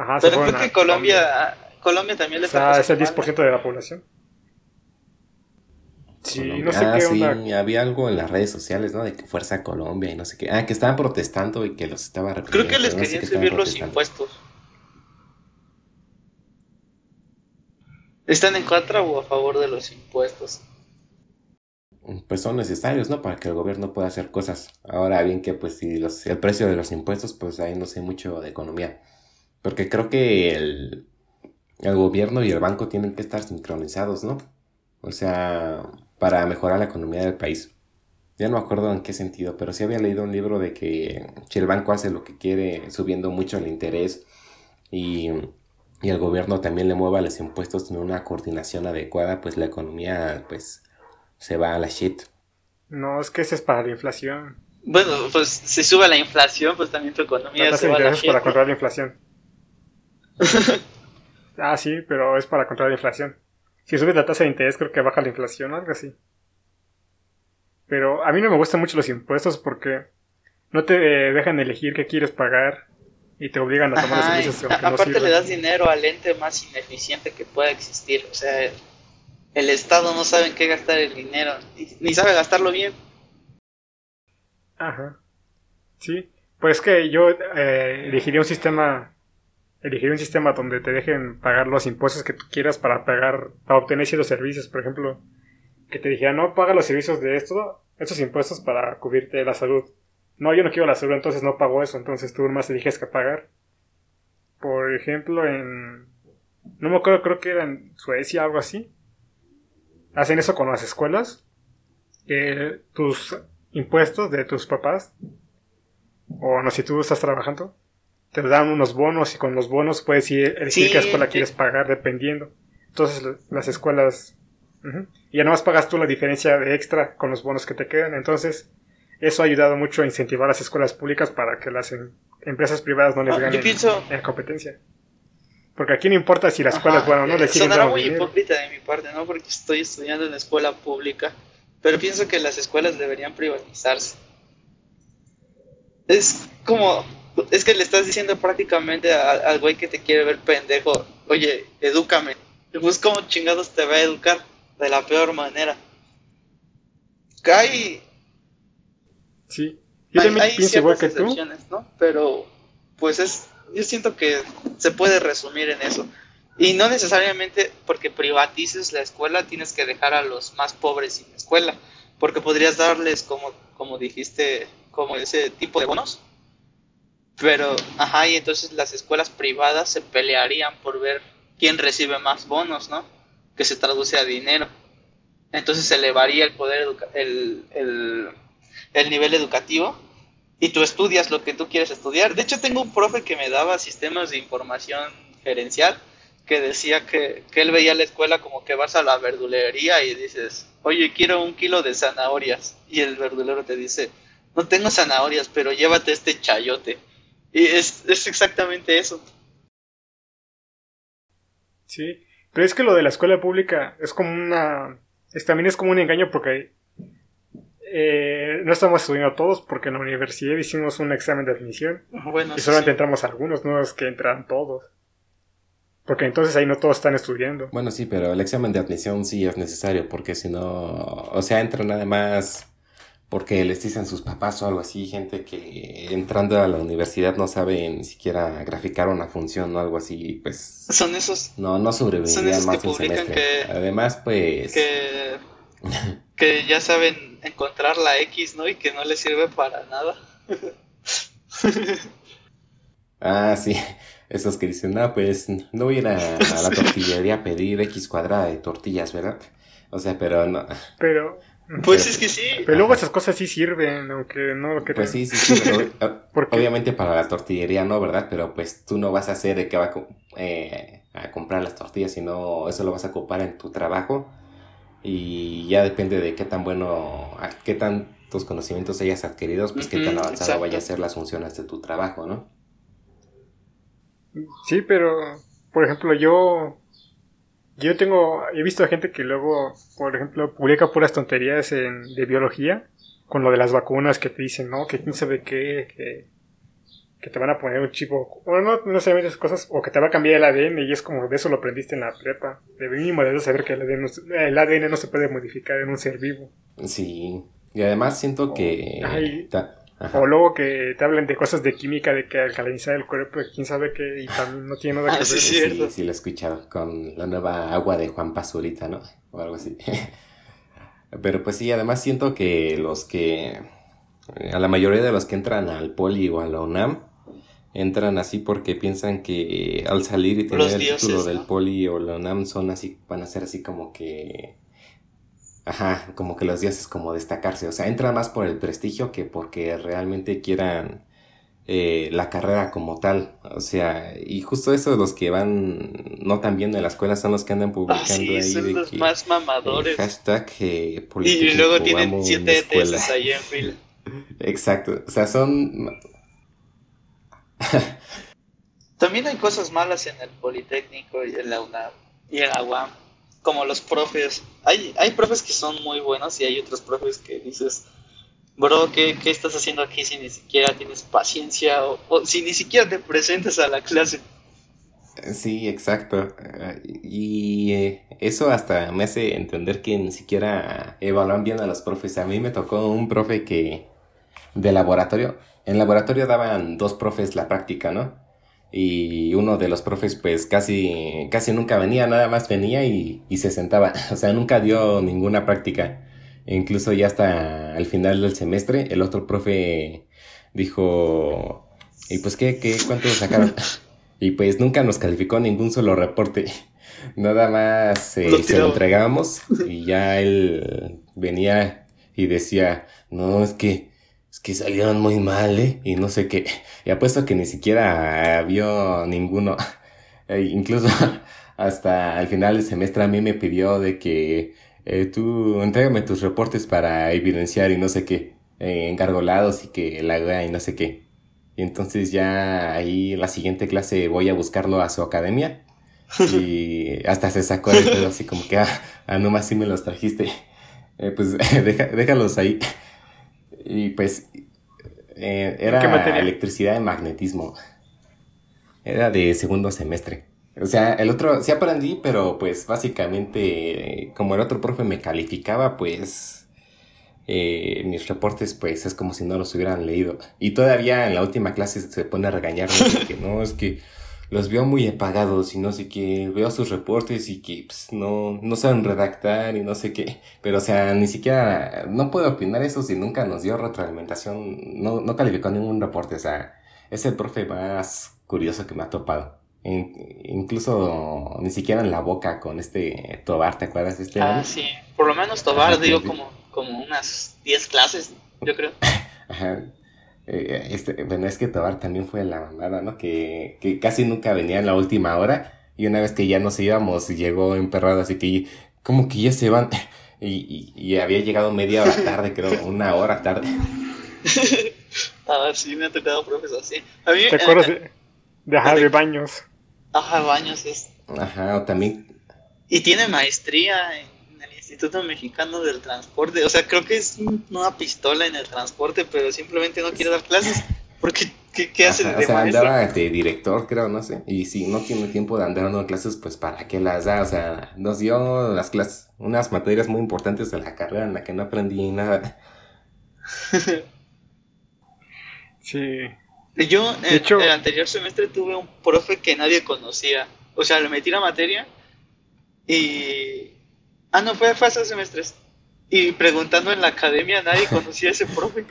Ajá, Pero creo que Colombia, Colombia también O le está sea, es el pasando 10% de la población. Sí, Colombia. no sé ah, qué sí, onda. había algo en las redes sociales, ¿no? De que Fuerza Colombia y no sé qué. Ah, que estaban protestando y que los estaba Creo reprimiendo. que les pero no sé querían subir los impuestos. ¿Están en contra o a favor de los impuestos? pues son necesarios, ¿no? Para que el gobierno pueda hacer cosas. Ahora bien que pues si los, el precio de los impuestos, pues ahí no sé mucho de economía. Porque creo que el, el gobierno y el banco tienen que estar sincronizados, ¿no? O sea, para mejorar la economía del país. Ya no me acuerdo en qué sentido, pero sí había leído un libro de que si el banco hace lo que quiere, subiendo mucho el interés y, y el gobierno también le mueva los impuestos en una coordinación adecuada, pues la economía pues se va a la shit. No, es que ese es para la inflación. Bueno, pues si sube la inflación, pues también tu La economía tasa se va a la para shit, ¿no? controlar la inflación. ah, sí, pero es para controlar la inflación. Si subes la tasa de interés, creo que baja la inflación o algo así. Pero a mí no me gustan mucho los impuestos porque no te eh, dejan elegir qué quieres pagar y te obligan a tomar los Ajá, y servicios no aparte le das dinero al ente más ineficiente que pueda existir. O sea, el Estado no sabe en qué gastar el dinero, ni, ni sabe gastarlo bien. Ajá. Sí. Pues que yo eh, elegiría un sistema. Elegiría un sistema donde te dejen pagar los impuestos que tú quieras para pagar, para obtener ciertos servicios. Por ejemplo, que te dijera, no paga los servicios de esto, estos impuestos para cubrirte la salud. No, yo no quiero la salud, entonces no pago eso, entonces tú más eliges que pagar. Por ejemplo, en. No me acuerdo, creo que era en Suecia, algo así. Hacen eso con las escuelas. Tus impuestos de tus papás, o no, si tú estás trabajando, te dan unos bonos y con los bonos puedes ir, elegir Sí, qué escuela sí. quieres pagar dependiendo. Entonces las escuelas... Y ya más pagas tú la diferencia de extra con los bonos que te quedan. Entonces eso ha ayudado mucho a incentivar las escuelas públicas para que las em, empresas privadas no les ah, ganen en competencia. Porque aquí no importa si la escuela es buena o no, le siguen Sonará muy hipócrita de mi parte, ¿no? Porque estoy estudiando en escuela pública, pero pienso que las escuelas deberían privatizarse. Es como, es que le estás diciendo prácticamente al güey que te quiere ver pendejo, oye, edúcame. Pues como chingados te va a educar de la peor manera. Hay... Sí, yo también pienso igual que tú. ¿no? Pero, pues es yo siento que se puede resumir en eso. Y no necesariamente porque privatices la escuela tienes que dejar a los más pobres sin escuela, porque podrías darles, como, como dijiste, como ese tipo de bonos. Pero, ajá, y entonces las escuelas privadas se pelearían por ver quién recibe más bonos, ¿no? Que se traduce a dinero. Entonces se elevaría el poder, el, el, el nivel educativo y tú estudias lo que tú quieres estudiar. De hecho, tengo un profe que me daba sistemas de información gerencial que decía que, él veía la escuela como que vas a la verdulería y dices, oye, quiero un kilo de zanahorias. Y el verdulero te dice, no tengo zanahorias, pero llévate este chayote. Y es, es exactamente eso. Sí, pero es que lo de la escuela pública es como una... Es, también es como un engaño porque eh, no estamos estudiando todos porque en la universidad hicimos un examen de admisión. y solamente entramos algunos, no es que entran todos. Porque entonces ahí no todos están estudiando. Bueno, sí, pero el examen de admisión sí es necesario porque si no, o sea, entran nada más porque les dicen sus papás o algo así, gente que entrando a la universidad no sabe ni siquiera graficar una función o algo así, pues... Son esos... No, no sobrevivirían más un semestre. Además, pues... Que, que ya saben encontrar la X, ¿no? Y que no le sirve para nada. ah, sí. Esos que dicen, no, pues no voy a ir a, la tortillería a pedir X cuadrada de tortillas, ¿verdad? O sea, pero no. Pero. Pues es que sí. Pero luego esas cosas sí sirven, aunque no lo Pues sí, sí, sí. obviamente para la tortillería no, ¿verdad? Pero pues tú no vas a hacer de que va a, eh, a comprar las tortillas, sino eso lo vas a ocupar en tu trabajo y ya depende de qué tan bueno, qué tantos conocimientos hayas adquirido, pues qué tan avanzado vaya a ser las funciones de tu trabajo, ¿no? Sí, pero, por ejemplo, yo, yo tengo, he visto a gente que luego, por ejemplo, publica puras tonterías en, de biología, con lo de las vacunas que te dicen, ¿no? Que quién sabe qué, que que te van a poner un chip o no, no necesariamente esas cosas, o que te va a cambiar el ADN y es como de eso lo aprendiste en la prepa. De mínimo debes saber que el ADN, el ADN no se puede modificar en un ser vivo. Sí, y además siento que... o luego que te hablen de cosas de química, de que alcalinizar el cuerpo, quién sabe qué, y también no tiene nada que ver. Sí, sí, sí, lo he escuchado con la nueva agua de Juan Pazurita, ¿no? O algo así. Pero pues sí, además siento que los que... A la mayoría de los que entran al poli o a la UNAM, entran así porque piensan que al salir y tener el título del poli o la UNAM son así, van a ser así como que, ajá, como que los dioses como destacarse, o sea, entran más por el prestigio que porque realmente quieran eh, la carrera como tal, o sea, y justo eso los que van no tan bien en la escuela son los que andan publicando ah, ahí son los más mamadores. hashtag eh, y luego tienen siete tesis ahí en fila. Exacto, o sea, son También hay cosas malas en el Politécnico y en la UNAM y en la UAM, como los profes. Hay, hay profes que son muy buenos y hay otros profes que dices, bro, ¿qué, estás haciendo aquí si ni siquiera tienes paciencia o, si ni siquiera te presentas a la clase? Sí, exacto. Y eh, eso hasta me hace entender que ni siquiera evalúan bien a los profes. A mí me tocó un profe que de laboratorio en laboratorio daban dos profes la práctica, ¿no? Y uno de los profes pues casi, casi nunca venía, nada más venía y, se sentaba. O sea, nunca dio ninguna práctica. E incluso ya hasta el final del semestre, el otro profe dijo, ¿y pues qué, qué, cuánto sacaron? y pues nunca nos calificó ningún solo reporte. Nada más eh, se lo entregábamos y ya él venía y decía, no, es que es que salieron muy mal, ¿eh? Y no sé qué. Y apuesto que ni siquiera vio ninguno. E incluso hasta al final del semestre a mí me pidió de que eh, tú entrégame tus reportes para evidenciar y no sé qué, eh, encargolados y que la haga y no sé qué. Y entonces ya ahí la siguiente clase voy a buscarlo a su academia y hasta se sacó el pedo así como que, ah, ah nomás sí me los trajiste. Eh, pues déjalos ahí. Y pues eh, era electricidad y magnetismo. Era de segundo semestre. O sea, el otro sí aprendí, pero pues básicamente como el otro profe me calificaba, pues eh, mis reportes pues es como si no los hubieran leído. Y todavía en la última clase se pone a regañarme que no, es que los veo muy apagados y no sé qué, veo sus reportes y que pues, no, no saben redactar y no sé qué, pero o sea, ni siquiera, no puedo opinar eso si nunca nos dio retroalimentación, no, no calificó ningún reporte, o sea, es el profe más curioso que me ha topado. incluso ni siquiera en la boca con este Tobar, ¿te acuerdas de este? Ah, sí, por lo menos Tobar dio como, como unas 10 clases, yo creo. Ajá. Eh, este, bueno, es que Tobar también fue la mamada, ¿no? Que, que casi nunca venía en la última hora y una vez que ya nos íbamos llegó emperrado, así que como que ya se van y, y, había llegado media hora tarde, creo, una hora tarde. ah, sí, me ha tocado profes así. A mí, ¿Te acuerdas de, de, Baños? Ajá, Baños es. Ajá, o también. Y tiene maestría en Instituto Mexicano del Transporte. O sea, creo que es una pistola en el transporte, pero simplemente no quiere dar clases. Porque, ¿qué, hace de O sea, andaba de director, creo, no sé. Y si no tiene tiempo de andar dando clases, pues ¿para qué las da? O sea, nos dio las clases, unas materias muy importantes de la carrera en la que no aprendí nada. sí. Yo, en el anterior semestre tuve un profe que nadie conocía. O sea, le metí la materia y Ah, no, fue, hace semestres. Y preguntando en la academia, nadie conocía a ese profe.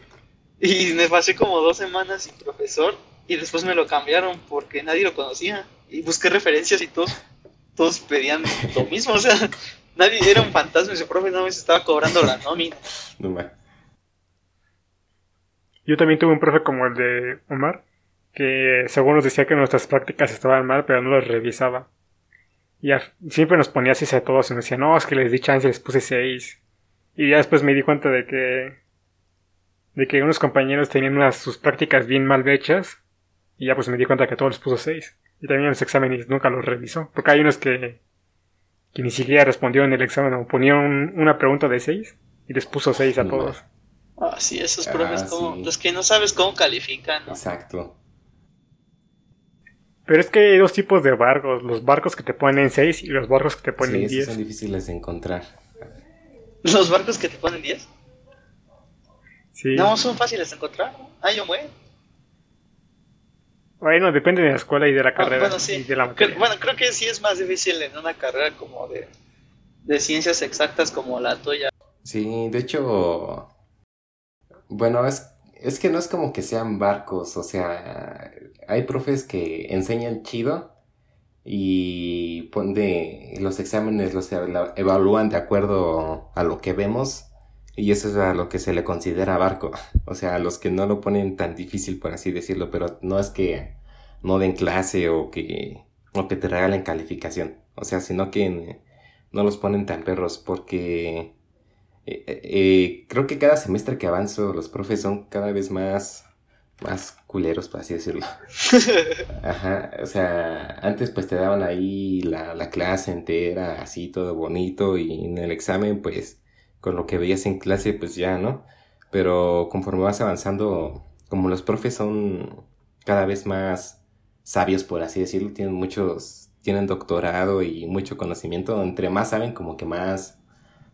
Y me pasé como dos semanas sin profesor. Y después me lo cambiaron porque nadie lo conocía. Y busqué referencias y todos, todos pedían lo mismo. O sea, nadie era un fantasma. Ese profe no me estaba cobrando la nómina. Yo también tuve un profe como el de Omar. Que según nos decía que nuestras prácticas estaban mal, pero no las revisaba. Y siempre nos ponía así a todos y nos decía, no, es que les di chance y les puse seis. Y ya después me di cuenta de que, de que unos compañeros tenían unas, sus prácticas bien mal hechas. Y ya pues me di cuenta que a todos les puso seis. Y también en los exámenes nunca los revisó. Porque hay unos que, que ni siquiera respondió en el examen o ponían una pregunta de seis y les puso seis a todos. Ah, sí, esos profes ah, como, los que no sabes cómo califican. Exacto. Pero es que hay dos tipos de barcos, los barcos que te ponen en 6 y los barcos que te ponen en 10. son difíciles de encontrar. ¿Los barcos que te ponen 10? Sí. No, son fáciles de encontrar. Ah, yo muero. Bueno, depende de la escuela y de la ah, carrera. bueno, sí. bueno, creo que sí es más difícil en una carrera como de, de ciencias exactas como la tuya. Sí, de hecho, bueno, es es que no es como que sean barcos, o sea, hay profes que enseñan chido y pone los exámenes los evalúan de acuerdo a lo que vemos y eso es a lo que se le considera barco, o sea, a los que no lo ponen tan difícil por así decirlo, pero no es que no den clase o que o que te regalen calificación, o sea, sino que no los ponen tan perros porque eh, eh, creo que cada semestre que avanzo los profes son cada vez más más culeros, por así decirlo. Ajá, o sea, antes pues te daban ahí la, la, clase entera, así todo bonito, y en el examen pues con lo que veías en clase pues ya, ¿no? Pero conforme vas avanzando, como los profes son cada vez más sabios, por así decirlo, tienen muchos, tienen doctorado y mucho conocimiento, entre más saben como que más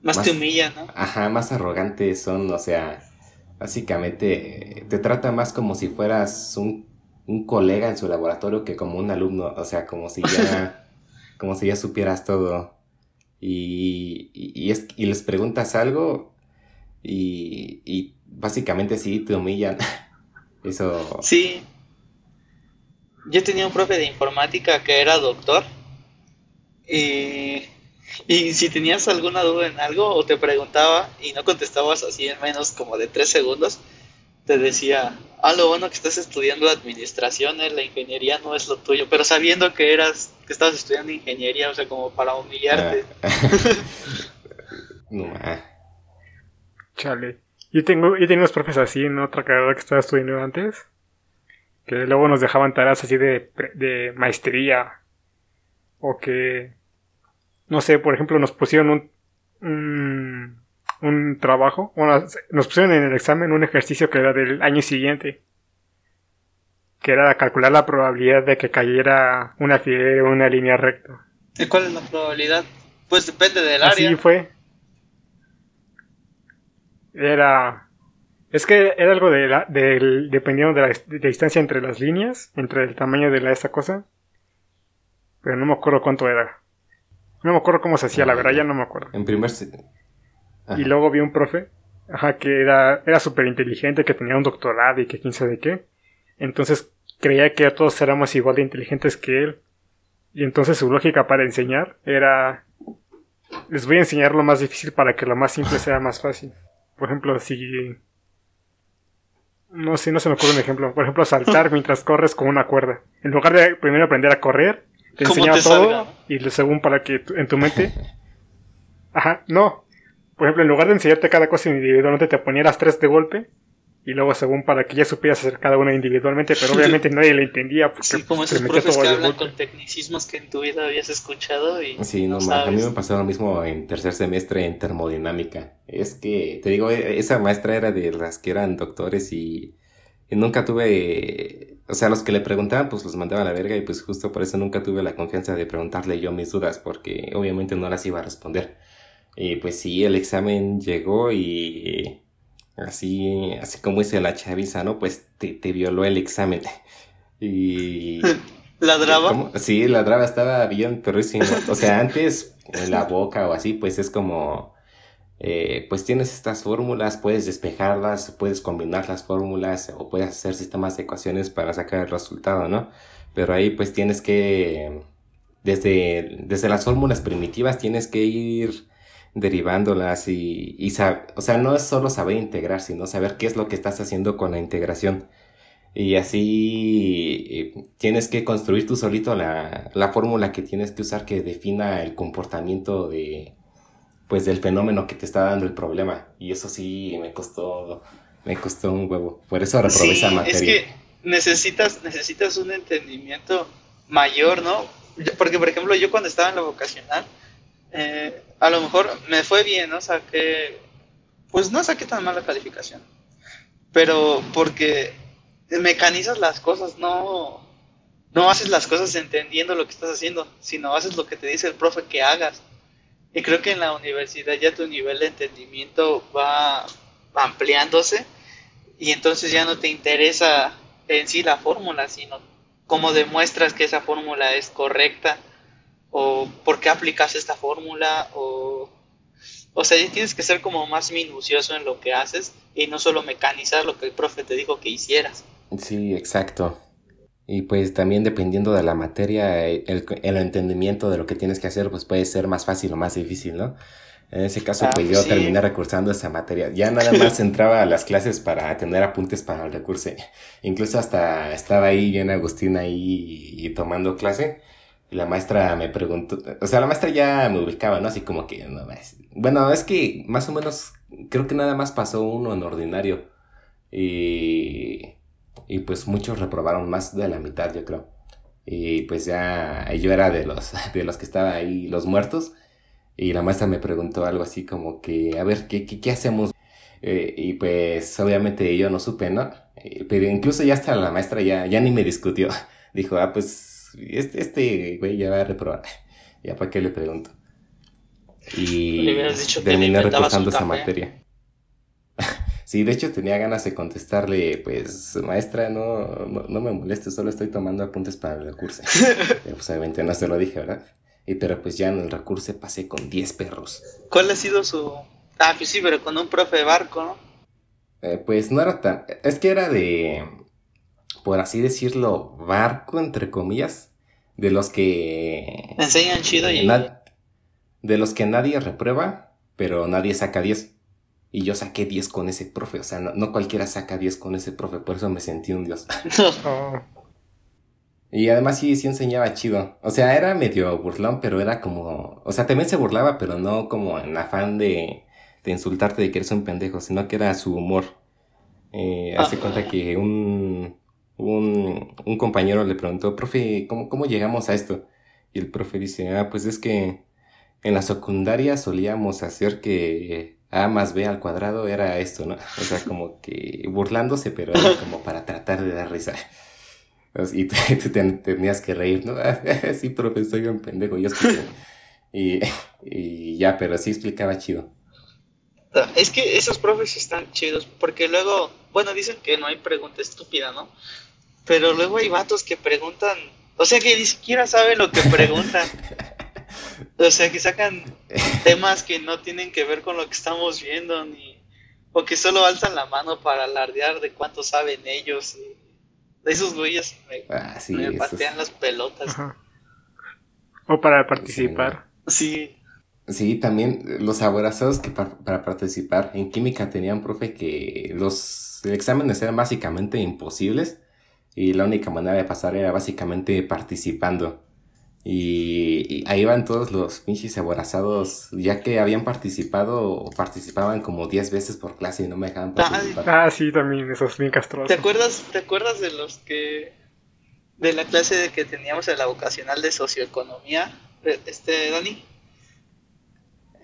más, te humilla, ¿no? Ajá, más arrogantes son, o sea, básicamente te trata más como si fueras un, un colega en su laboratorio que como un alumno, o sea, como si ya, como si ya supieras todo. Y, y, es, y les preguntas algo y, y básicamente sí te humillan. Eso. Sí. Yo tenía un profe de informática que era doctor. Y y si tenías alguna duda en algo o te preguntaba y no contestabas así en menos como de tres segundos, te decía, ah, lo bueno que estás estudiando administración, eh, la ingeniería no es lo tuyo, pero sabiendo que eras, que estabas estudiando ingeniería, o sea, como para humillarte. No, ah. Chale. Yo tengo, yo tengo unos profes así en otra carrera que estaba estudiando antes, que luego nos dejaban tareas así de, de maestría, o que, no sé, por ejemplo, nos pusieron un, un, un trabajo, bueno, nos pusieron en el examen un ejercicio que era del año siguiente, que era calcular la probabilidad de que cayera una fidel o una línea recta. ¿Y cuál es la probabilidad? Pues depende del área. Así fue. Era. Es que era algo de la, del dependiendo de la, de la distancia entre las líneas, entre el tamaño de la, esa cosa. Pero no me acuerdo cuánto era. No me acuerdo cómo se hacía, la verdad, ya no me acuerdo. En primer. Y luego vi un profe, ajá, que era, era súper inteligente, que tenía un doctorado y que quién sabe qué. Entonces creía que todos éramos igual de inteligentes que él. Y entonces su lógica para enseñar era... Les voy a enseñar lo más difícil para que lo más simple sea más fácil. Por ejemplo, si... No sé, no se me ocurre un ejemplo. Por ejemplo, saltar mientras corres con una cuerda. En lugar de primero aprender a correr, te ¿Cómo enseñaba te todo salga? y según para que en tu mente... Ajá, no. Por ejemplo, en lugar de enseñarte cada cosa individualmente, te ponía las tres de golpe. Y luego según para que ya supieras hacer cada una individualmente. Pero obviamente nadie le entendía porque Sí, como pues, esos profes que hablan golpe. con tecnicismos que en tu vida habías escuchado y Sí, no, no a mí me pasó lo mismo en tercer semestre en termodinámica. Es que, te digo, e- esa maestra era de las que eran doctores y, y nunca tuve, o sea, los que le preguntaban, pues los mandaba a la verga y pues justo por eso nunca tuve la confianza de preguntarle yo mis dudas, porque obviamente no las iba a responder. Y pues sí, el examen llegó y así, así como dice la chaviza, ¿no? Pues te, te violó el examen. Y... ¿Ladraba? ¿Cómo? Sí, la drama estaba bien perrísimo. O sea, antes en la boca o así, pues es como, eh, pues tienes estas fórmulas, puedes despejarlas, puedes combinar las fórmulas o puedes hacer sistemas de ecuaciones para sacar el resultado, ¿no? Pero ahí pues tienes que, desde, desde las fórmulas primitivas tienes que ir derivándolas y, y sab- o sea, no es solo saber integrar, sino saber qué es lo que estás haciendo con la integración. Y así tienes que construir tú solito la, la fórmula que tienes que usar que defina el comportamiento de, pues, del fenómeno que te está dando el problema. Y eso sí me costó, me costó un huevo. Por eso reprobé esa Sí, materia. es que necesitas, necesitas un entendimiento mayor, ¿no? Porque, por ejemplo, yo cuando estaba en la vocacional, eh, a lo mejor me fue bien, ¿no? Saqué, pues no saqué tan mala calificación, pero porque mecanizas las cosas, no, no haces las cosas entendiendo lo que estás haciendo, sino haces lo que te dice el profe que hagas. Y creo que en la universidad ya tu nivel de entendimiento va ampliándose y entonces ya no te interesa en sí la fórmula, sino cómo demuestras que esa fórmula es correcta o por qué aplicas esta fórmula o o sea, ya tienes que ser como más minucioso en lo que haces y no solo mecanizar lo que el profe te dijo que hicieras. Sí, exacto. Y pues también dependiendo de la materia, eh, el, el entendimiento de lo que tienes que hacer, pues puede ser más fácil o más difícil, ¿no? En ese caso, Ah, pues yo sí. terminé recursando esa materia. Ya nada más entraba a las clases para tener apuntes para el recurso. Incluso hasta estaba ahí bien Agustín ahí y, y tomando clase. Y la maestra me preguntó, o sea, la maestra ya me ubicaba, ¿no? Así como que, no, más. Bueno, es que más o menos, creo que nada más pasó uno en ordinario. Y, y pues muchos reprobaron más de la mitad, yo creo. Y pues ya yo era de los, de los que estaba ahí, los muertos. Y la maestra me preguntó algo así como que, a ver, ¿qué, qué, qué hacemos? Eh, y pues obviamente yo no supe, ¿no? Eh, pero incluso ya hasta la maestra ya, ya ni me discutió. Dijo, ah, pues este, este güey ya va a reprobar. Ya para qué le pregunto. Y terminé recursando esa materia. Sí, de hecho tenía ganas de contestarle, pues, maestra, no, no, no me moleste, solo estoy tomando apuntes para el recurso. Pero pues obviamente no se lo dije, ¿verdad? Y pero pues ya en el recurso pasé con 10 perros. ¿Cuál ha sido su... Ah, pues sí, pero con un profe de barco, ¿no? Eh, pues no era tan... Es que era de, por así decirlo, barco, entre comillas, de los que... Enseñan chido y... na- de los que nadie reprueba, pero nadie saca 10. Y yo saqué 10 con ese profe, o sea, no, no cualquiera saca 10 con ese profe, por eso me sentí un dios. Y además sí, sí enseñaba chido. O sea, era medio burlón, pero era como... O sea, también se burlaba, pero no como en afán de, de insultarte de que eres un pendejo, sino que era su humor. Eh, hace cuenta que un, un, un compañero le preguntó, profe, ¿cómo, ¿cómo llegamos a esto? Y el profe dice, ah, pues es que en la secundaria solíamos hacer que A más B al cuadrado era esto, ¿no? O sea, como que burlándose, pero era como para tratar de dar risa. Y tú, te- tenías que reír, ¿no? sí, profe, soy un pendejo, yo escuché. Y, y ya, pero sí explicaba chido. Es que esos profes están chidos, porque luego, bueno, dicen que no hay pregunta estúpida, ¿no? Pero luego hay vatos que preguntan, o sea, que ni siquiera saben lo que preguntan. O sea, que sacan temas que no tienen que ver con lo que estamos viendo, ni, o que solo alzan la mano para alardear de cuánto saben ellos. Y esos güeyes me, Ah, sí, me esos- patean las pelotas. ajá. O para participar. Sí, Sí, también los aborazados que pa- para participar en química tenían profe que los exámenes eran básicamente imposibles y la única manera de pasar era básicamente participando. Y, y ahí van todos los pinches aborazados, ya que habían participado, participaban como 10 veces por clase y no me dejaban Ay. participar. Ah, sí, también, eso es bien castroso. ¿Te acuerdas, ¿Te acuerdas de los que de la clase de que teníamos en la vocacional de socioeconomía, eh, este Dani?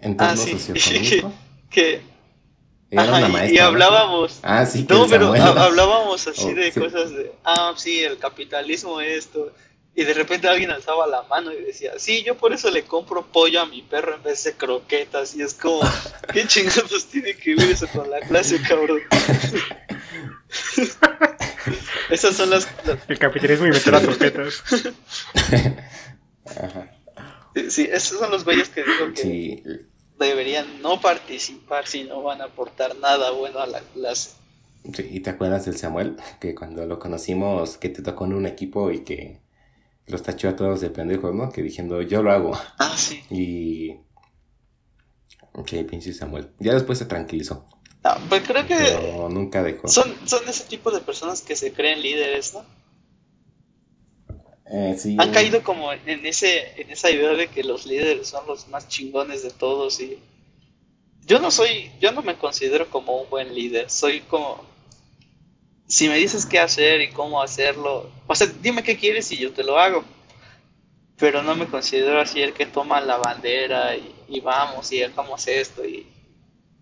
Entonces, Ah, sí. socioeconómico. Que Era ajá, una y- maestra. y ¿no? hablábamos, Ah, sí, que no, pero hablábamos así Oh, de sí. cosas de, ah, sí, el capitalismo esto, y de repente alguien alzaba la mano y decía, sí, yo por eso le compro pollo a mi perro en vez de croquetas, y es como, ¿qué chingados tiene que ver eso con la clase, cabrón? Esas son las, las- El capitalismo y meter las sorquetas. Ajá. sí, esos son los güeyes que digo que Sí, deberían no participar si no van a aportar nada bueno a la clase. Sí, ¿y te acuerdas del Samuel? Que cuando lo conocimos, que te tocó en un equipo y que los tachó a todos de pendejos, ¿no? Que diciendo, yo lo hago. Ah, sí. Y... Ok, pinche Samuel. Ya después se tranquilizó, pues creo que pero nunca dejó. son, son ese tipo de personas que se creen líderes, ¿no? Eh, sí, Han caído como en ese en esa idea de que los líderes son los más chingones de todos y yo no soy, yo no me considero como un buen líder, soy como si me dices qué hacer y cómo hacerlo, o sea, dime qué quieres y yo te lo hago. Pero no me considero así el que toma la bandera y, y vamos y hagamos esto y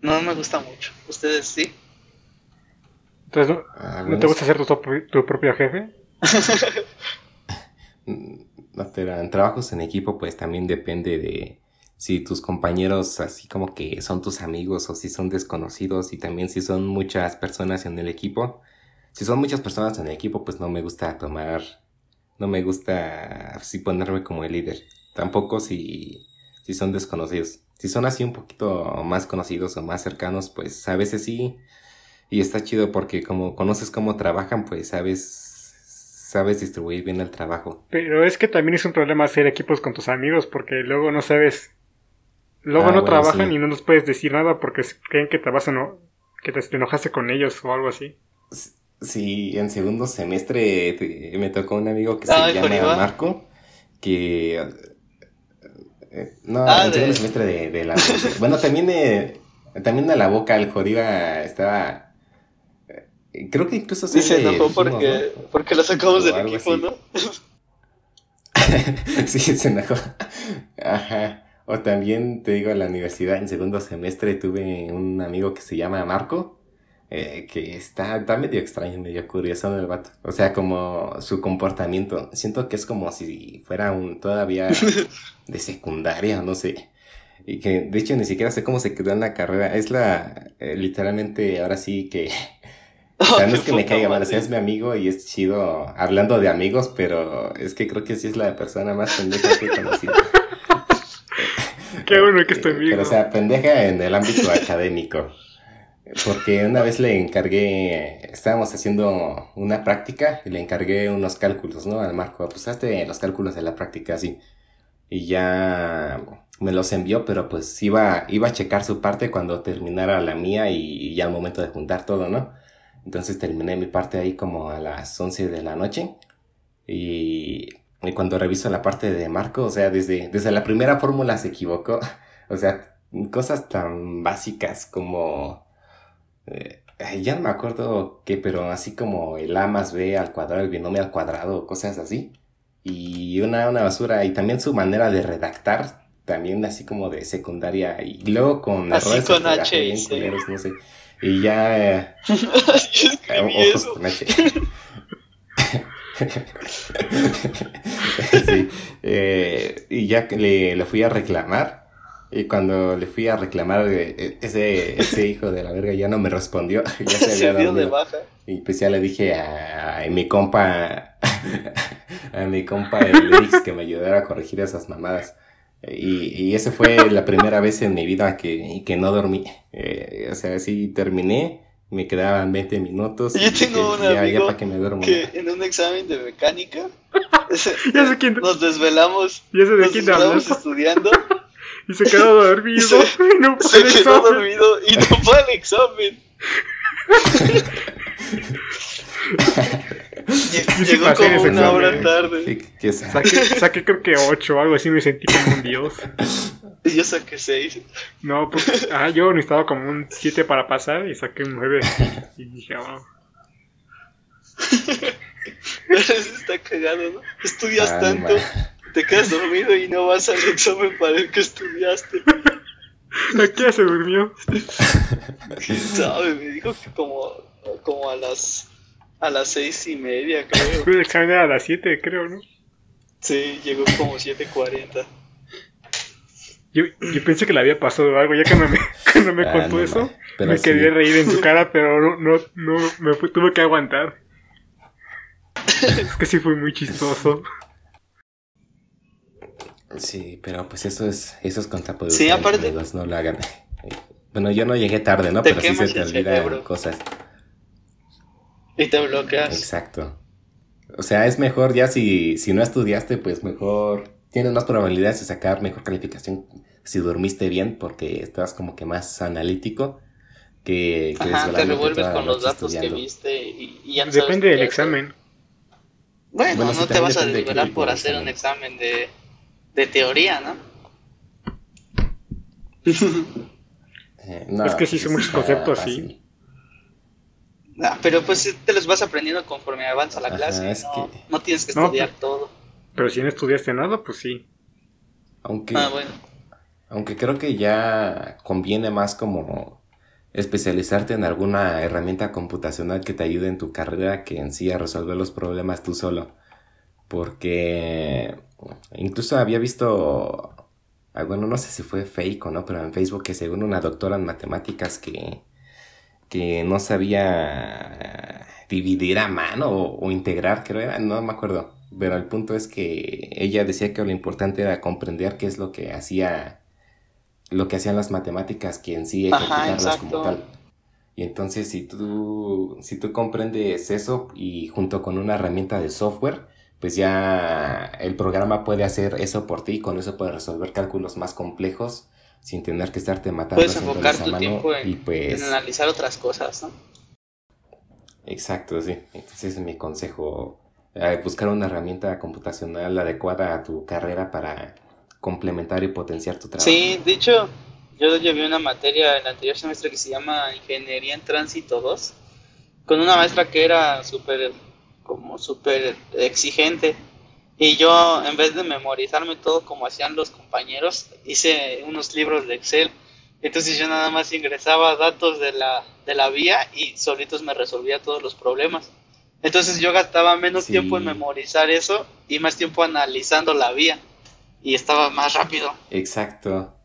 no me gusta mucho. ¿Ustedes sí? Entonces, ¿no, Ah, ¿no bueno, te gusta ser tu, tu propio jefe? No, pero en trabajos en equipo pues también depende de si tus compañeros así como que son tus amigos o si son desconocidos y también si son muchas personas en el equipo. Si son muchas personas en el equipo pues no me gusta tomar, no me gusta así ponerme como el líder. Tampoco si, si son desconocidos. Si son así un poquito más conocidos o más cercanos pues a veces sí. Y está chido porque como conoces cómo trabajan pues sabes, sabes distribuir bien el trabajo. Pero es que también es un problema hacer equipos con tus amigos porque luego no sabes. Luego Ah, no bueno, trabajan sí. y no nos puedes decir nada porque creen que te vas a eno- que te enojaste con ellos o algo así. Sí, en segundo semestre me tocó un amigo que se Ah, ¿el llama Joriba? Marco, que... eh, no, Ah, en de- segundo semestre de, de la... bueno, también de, también de la boca, el Joriba estaba... eh, Creo que incluso Sí, se enojó porque, ¿no? porque lo sacamos del equipo, así. ¿no? sí, se enojó. Ajá. O también, te digo, en la universidad, en segundo semestre, tuve un amigo que se llama Marco, eh, que está, está medio extraño, medio curioso el vato. O sea, como su comportamiento. Siento que es como si fuera un todavía de secundaria, no sé. Y que, de hecho, ni siquiera sé cómo se quedó en la carrera. Es la, eh, literalmente, ahora sí que... O sea, no es que me caiga mal, o sea, es mi amigo y es chido hablando de amigos, pero es que creo que sí es la persona más pendeja que he conocido. Qué bueno que es tu Eh, amigo. Pero, o sea, pendeja en el ámbito académico. Porque una vez le encargué, estábamos haciendo una práctica y le encargué unos cálculos, ¿no? Al Marco, pues hazte los cálculos de la práctica así. Y ya me los envió, pero pues iba, iba a checar su parte cuando terminara la mía y, ya al momento de juntar todo, ¿no? Entonces terminé mi parte ahí como a las 11 de la noche y, y cuando reviso la parte de Marco, o sea, desde, desde la primera fórmula se equivocó, o sea, cosas tan básicas como... Eh, ya no me acuerdo qué, pero así como el A más B al cuadrado, el binomio al cuadrado, cosas así. Y una, una basura. Y también su manera de redactar, también así como de secundaria. Y luego con así con H y no sé. Y ya... Eh, ojos con H. sí, eh, y ya le, le fui a reclamar y cuando le fui a reclamar, eh, ese, ese hijo de la verga ya no me respondió. ya se había de baja. Y pues ya le dije a, mi compa, a mi compa el que me ayudara a corregir esas mamadas. Y, y esa fue la primera vez en mi vida que, que no dormí. Eh, o sea, sí terminé, me quedaban 20 minutos. Yo tengo un amigo para que, me duermo, que en un examen de mecánica ya sé quién... nos desvelamos, ya sé de nos desvelamos estudiando y se quedó dormido. Se, y no se quedó dormido y no fue al examen. Llegó como una hora tarde. Saqué, creo que ocho o algo así, me sentí como un dios. Yo saqué seis. No, pues, ah, yo necesitaba como un siete para pasar y saqué un nueve. Y dije, oh. Está cagado, ¿no? Estudias tanto te quedas dormido y no vas al examen para el que estudiaste. ¿A qué se durmió? sabe? Me dijo que como, como a las a las seis y media, creo. El examen era a las siete, creo, ¿no? Sí, llegó como siete cuarenta. Yo, yo pensé que le había pasado algo, ya que me, cuando me ah, contó eso, me quería reír en su cara, pero no, no, no me tuve que aguantar. es que sí fue muy chistoso. Sí, pero pues eso es, eso es contraproducente. Sí, aparte. no lo hagan. Bueno, yo no llegué tarde, ¿no? pero sí se te olvidan cosas. Y te bloqueas. Exacto. O sea, es mejor ya si, si no estudiaste, pues mejor. Tienes más probabilidades de sacar mejor calificación si dormiste bien, porque estás como que más analítico. Que, que Ajá, te revuelves con los datos que viste y, ya Depende del examen. Bueno, no te vas a desvelar por hacer un examen de de teoría, ¿no? Eh, es que sí son muchos conceptos, sí. Ah, pero pues te los vas aprendiendo conforme avanza la clase. no, tienes que estudiar pues, todo. Pero si no estudiaste nada, pues sí. Aunque, ah, bueno. aunque creo que ya conviene más como especializarte en alguna herramienta computacional que te ayude en tu carrera que en sí a resolver los problemas tú solo. Porque incluso había visto, ah, bueno, no sé si fue fake o no, pero en Facebook que según una doctora en matemáticas que, que no sabía dividir a mano o, integrar, creo era, no me acuerdo. Pero el punto es que ella decía que lo importante era comprender qué es lo que hacía, lo que hacían las matemáticas, que en sí ejecutarlas como tal. Y entonces si tú, si tú comprendes eso y junto con una herramienta de software, pues ya el programa puede hacer eso por ti, con eso puedes resolver cálculos más complejos sin tener que estarte matando. Puedes enfocar tu tiempo en, pues analizar otras cosas, ¿no? Exacto, sí. Entonces es mi consejo, eh, buscar una herramienta computacional adecuada a tu carrera para complementar y potenciar tu trabajo. Sí, de hecho, yo llevé una materia en el anterior semestre que se llama Ingeniería en Tránsito 2, con una maestra que era súper como súper exigente. Y yo, en vez de memorizarme todo como hacían los compañeros, hice unos libros de Excel. Entonces yo nada más ingresaba datos de la, de la vía y solitos me resolvía todos los problemas. Entonces yo gastaba menos tiempo en memorizar eso y más tiempo analizando la vía. Y estaba más rápido. Exacto.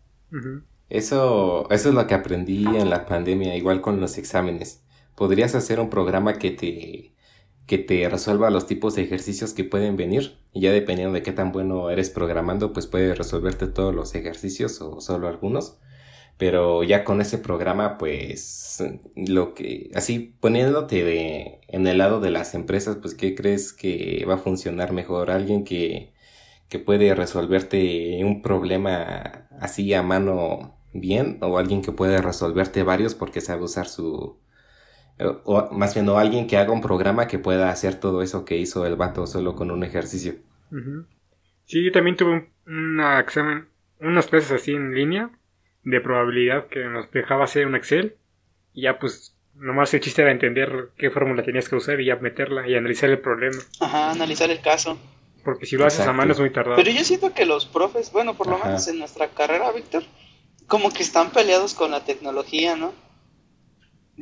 Eso, eso es lo que aprendí en la pandemia, igual con los exámenes. Podrías hacer un programa que te que te resuelva los tipos de ejercicios que pueden venir y ya dependiendo de qué tan bueno eres programando pues puede resolverte todos los ejercicios o solo algunos. Pero ya con ese programa pues lo que así poniéndote de, en el lado de las empresas pues qué crees que va a funcionar mejor alguien que, que puede resolverte un problema así a mano bien o alguien que puede resolverte varios porque sabe usar su... O más bien, o alguien que haga un programa que pueda hacer todo eso que hizo el vato solo con un ejercicio. Sí, yo también tuve un, una examen, unas clases así en línea de probabilidad que nos dejaba hacer un Excel y ya pues nomás el chiste era entender qué fórmula tenías que usar y ya meterla y analizar el problema. Ajá, analizar el caso. Porque si lo haces a mano es muy tardado. Pero yo siento que los profes, bueno, por lo menos en nuestra carrera, Víctor, como que están peleados con la tecnología, ¿no?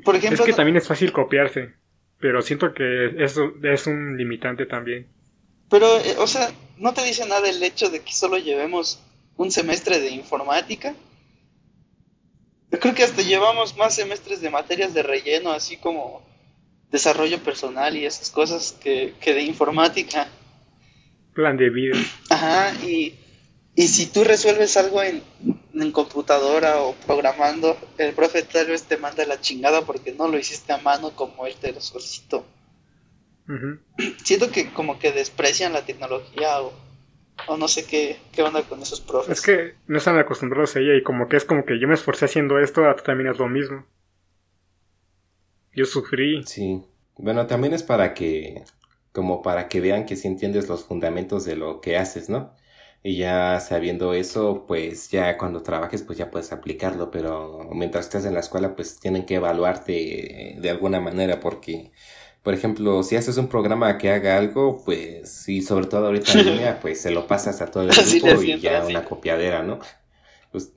Por ejemplo, es que también es fácil copiarse, pero siento que eso es un limitante también. Pero, eh, o sea, no te dice nada el hecho de que solo llevemos un semestre de informática. Yo creo que hasta llevamos más semestres de materias de relleno, así como desarrollo personal y esas cosas que, que de informática. Plan de vida. Ajá, y y si tú resuelves algo en, computadora o programando, el profe tal vez te manda la chingada porque no lo hiciste a mano como él te lo solicitó. Siento que como que desprecian la tecnología o, o no sé qué, qué onda con esos profes. Es que no están acostumbrados a ella y como que es como que yo me esforcé haciendo esto, tú también es lo mismo. Yo sufrí. Sí. Bueno, también es para que, como para que vean que sí entiendes los fundamentos de lo que haces, ¿no? Y ya sabiendo eso, pues ya cuando trabajes, pues ya puedes aplicarlo, pero mientras estés en la escuela, pues tienen que evaluarte de alguna manera, porque, por ejemplo, si haces un programa que haga algo, pues, y sobre todo ahorita en línea, pues se lo pasas a todo el grupo y ya una copiadera, ¿no? Pues,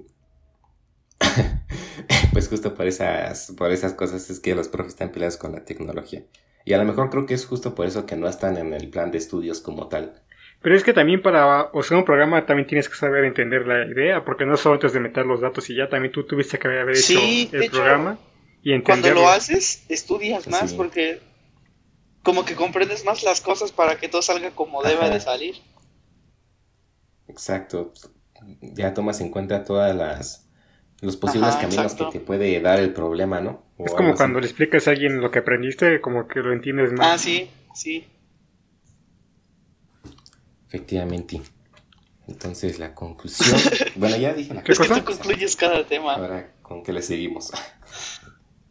pues justo por esas, por esas cosas es que los profes están peleados con la tecnología. Y a lo mejor creo que es justo por eso que no están en el plan de estudios como tal. Pero es que también para usar un programa también tienes que saber entender la idea, porque no solo antes de meter los datos y ya, también tú tuviste que haber hecho el programa y entenderlo. Cuando lo haces, estudias más porque como que comprendes más las cosas para que todo salga como debe de salir. Exacto. Ya tomas en cuenta todas las los posibles caminos que te puede dar el problema, ¿no? es como cuando le explicas a alguien lo que aprendiste, como que lo entiendes más. Ah, sí, sí. Efectivamente. Entonces, la conclusión. bueno, ya dije la ¿Qué cosa? tú concluyes cada tema. Ahora, ¿con qué le seguimos?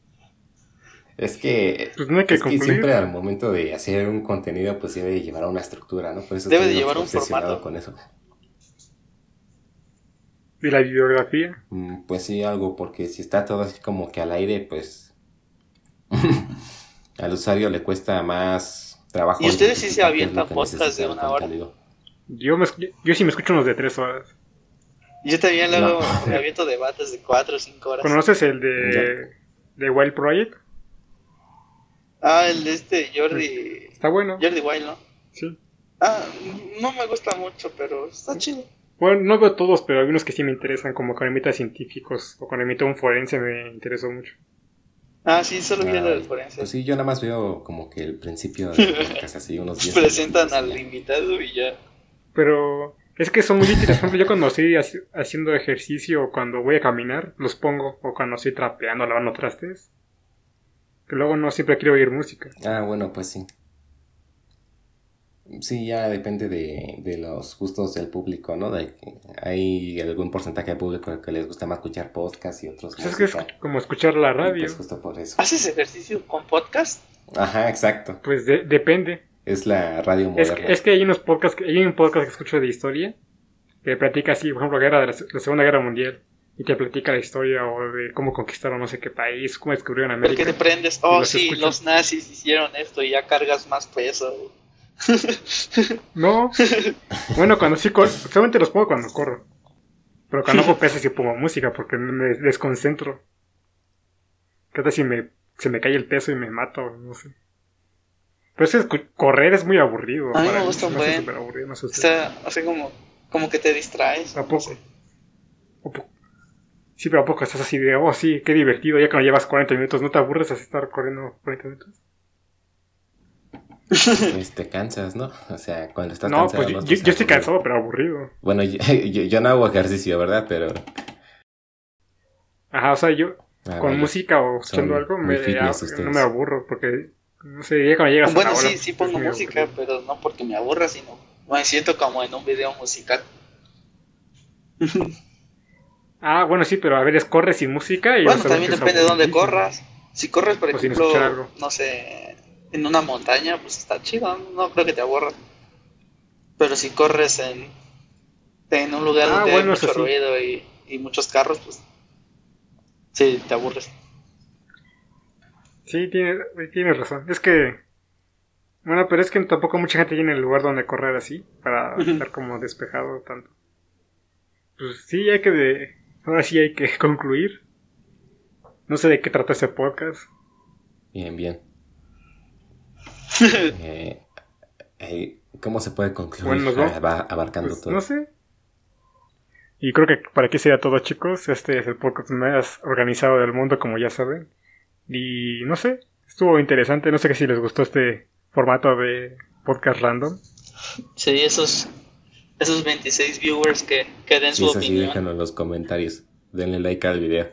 es que, pues no hay que, siempre al momento de hacer un contenido, pues debe llevar a una estructura, ¿no? Por eso debe de llevar un formato. con eso. ¿Y la bibliografía? Mm, pues sí, algo, porque si está todo así como que al aire, pues. al usuario le cuesta más trabajo. ¿Y ustedes sí se avientan podcast de una hora? Yo, me, yo sí me escucho unos de tres horas. Yo también luego me aviento debates de cuatro o cinco horas. ¿Conoces el de, de Wild Project? Ah, el de este Jordi. Está bueno. Jordi Wild, ¿no? Sí. Ah, no me gusta mucho, pero está chido. Bueno, no veo todos, pero hay unos que sí me interesan, como con emita científicos o con emita un forense me interesó mucho. Ah, sí, solo vi el del forense. Pues sí, yo nada más veo como que el principio de así unos días. Presentan al invitado y ya. Pero es que son muy útiles. Por ejemplo, yo cuando estoy haciendo ejercicio o cuando voy a caminar, los pongo. O cuando estoy trapeando, lavando trastes. Que luego no siempre quiero oír música. Ah, bueno, pues sí. Sí, ya depende de, de los gustos del público, ¿no? De que hay algún porcentaje de público que les gusta más escuchar podcast y otros. Pues es que es como escuchar la radio. Pues justo por eso. ¿Haces ejercicio con podcast? Ajá, exacto. Pues depende. Es la radio moderna. Es, que hay unos podcasts, hay un podcast que escucho de historia que platica así, por ejemplo, guerra de la, Segunda Guerra Mundial y te platica la historia o de cómo conquistaron no sé qué país, cómo descubrieron América. Porque te prendes, oh sí, los nazis hicieron esto y ya cargas más peso. no, bueno, cuando sí corro, solamente los pongo cuando corro. Pero cuando hago pesas sí pongo música porque me desconcentro. ¿Qué tal si me, se me cae el peso y me mato? No sé. Pero es que correr es muy aburrido. A mí me gusta un buen. Aburrido, o sea, así como, como que te distraes. ¿A poco? Sí, pero ¿a poco estás así de, oh, sí, qué divertido? Ya cuando llevas 40 minutos, ¿no te aburres así estar corriendo 40 minutos? Pues te cansas, ¿no? O sea, cuando estás no, Pues yo, yo, estoy cansado, pero aburrido. Bueno, yo, yo, no hago ejercicio, ¿verdad? Pero. Ajá, o sea, yo ah, con música o escuchando algo me, no me aburro porque no sé, ya cuando llegas Bueno, a sí, sí pongo música, pero no porque me aburra, sino me siento como en un video musical. Ah, bueno, sí, pero a ver, es corres sin música y... Bueno, también depende de dónde corras. Si corres, por ejemplo, no sé, en una montaña, pues está chido, no creo que te aburra. Pero si corres en, en un lugar Ah, donde bueno, hay mucho sí. ruido y, y muchos carros, pues sí, te aburres. Sí, tiene- tienes razón. Es que... Bueno, pero es que tampoco mucha gente tiene el lugar donde correr así, para estar como despejado tanto. Pues sí, hay que... De... Ahora sí hay que concluir. No sé de qué trata ese podcast. Bien, bien. Eh, eh, ¿Cómo se puede concluir? Bueno, vamos. Ah, va abarcando Pues, todo. no sé. Y creo que para aquí sería todo, chicos. Este es el podcast más organizado del mundo, como ya saben. Y no sé, estuvo interesante. No sé que si les gustó este formato de podcast random. Sí, esos, esos 26 viewers que, que den Si su opinión. déjenlo en los comentarios. Denle like al video.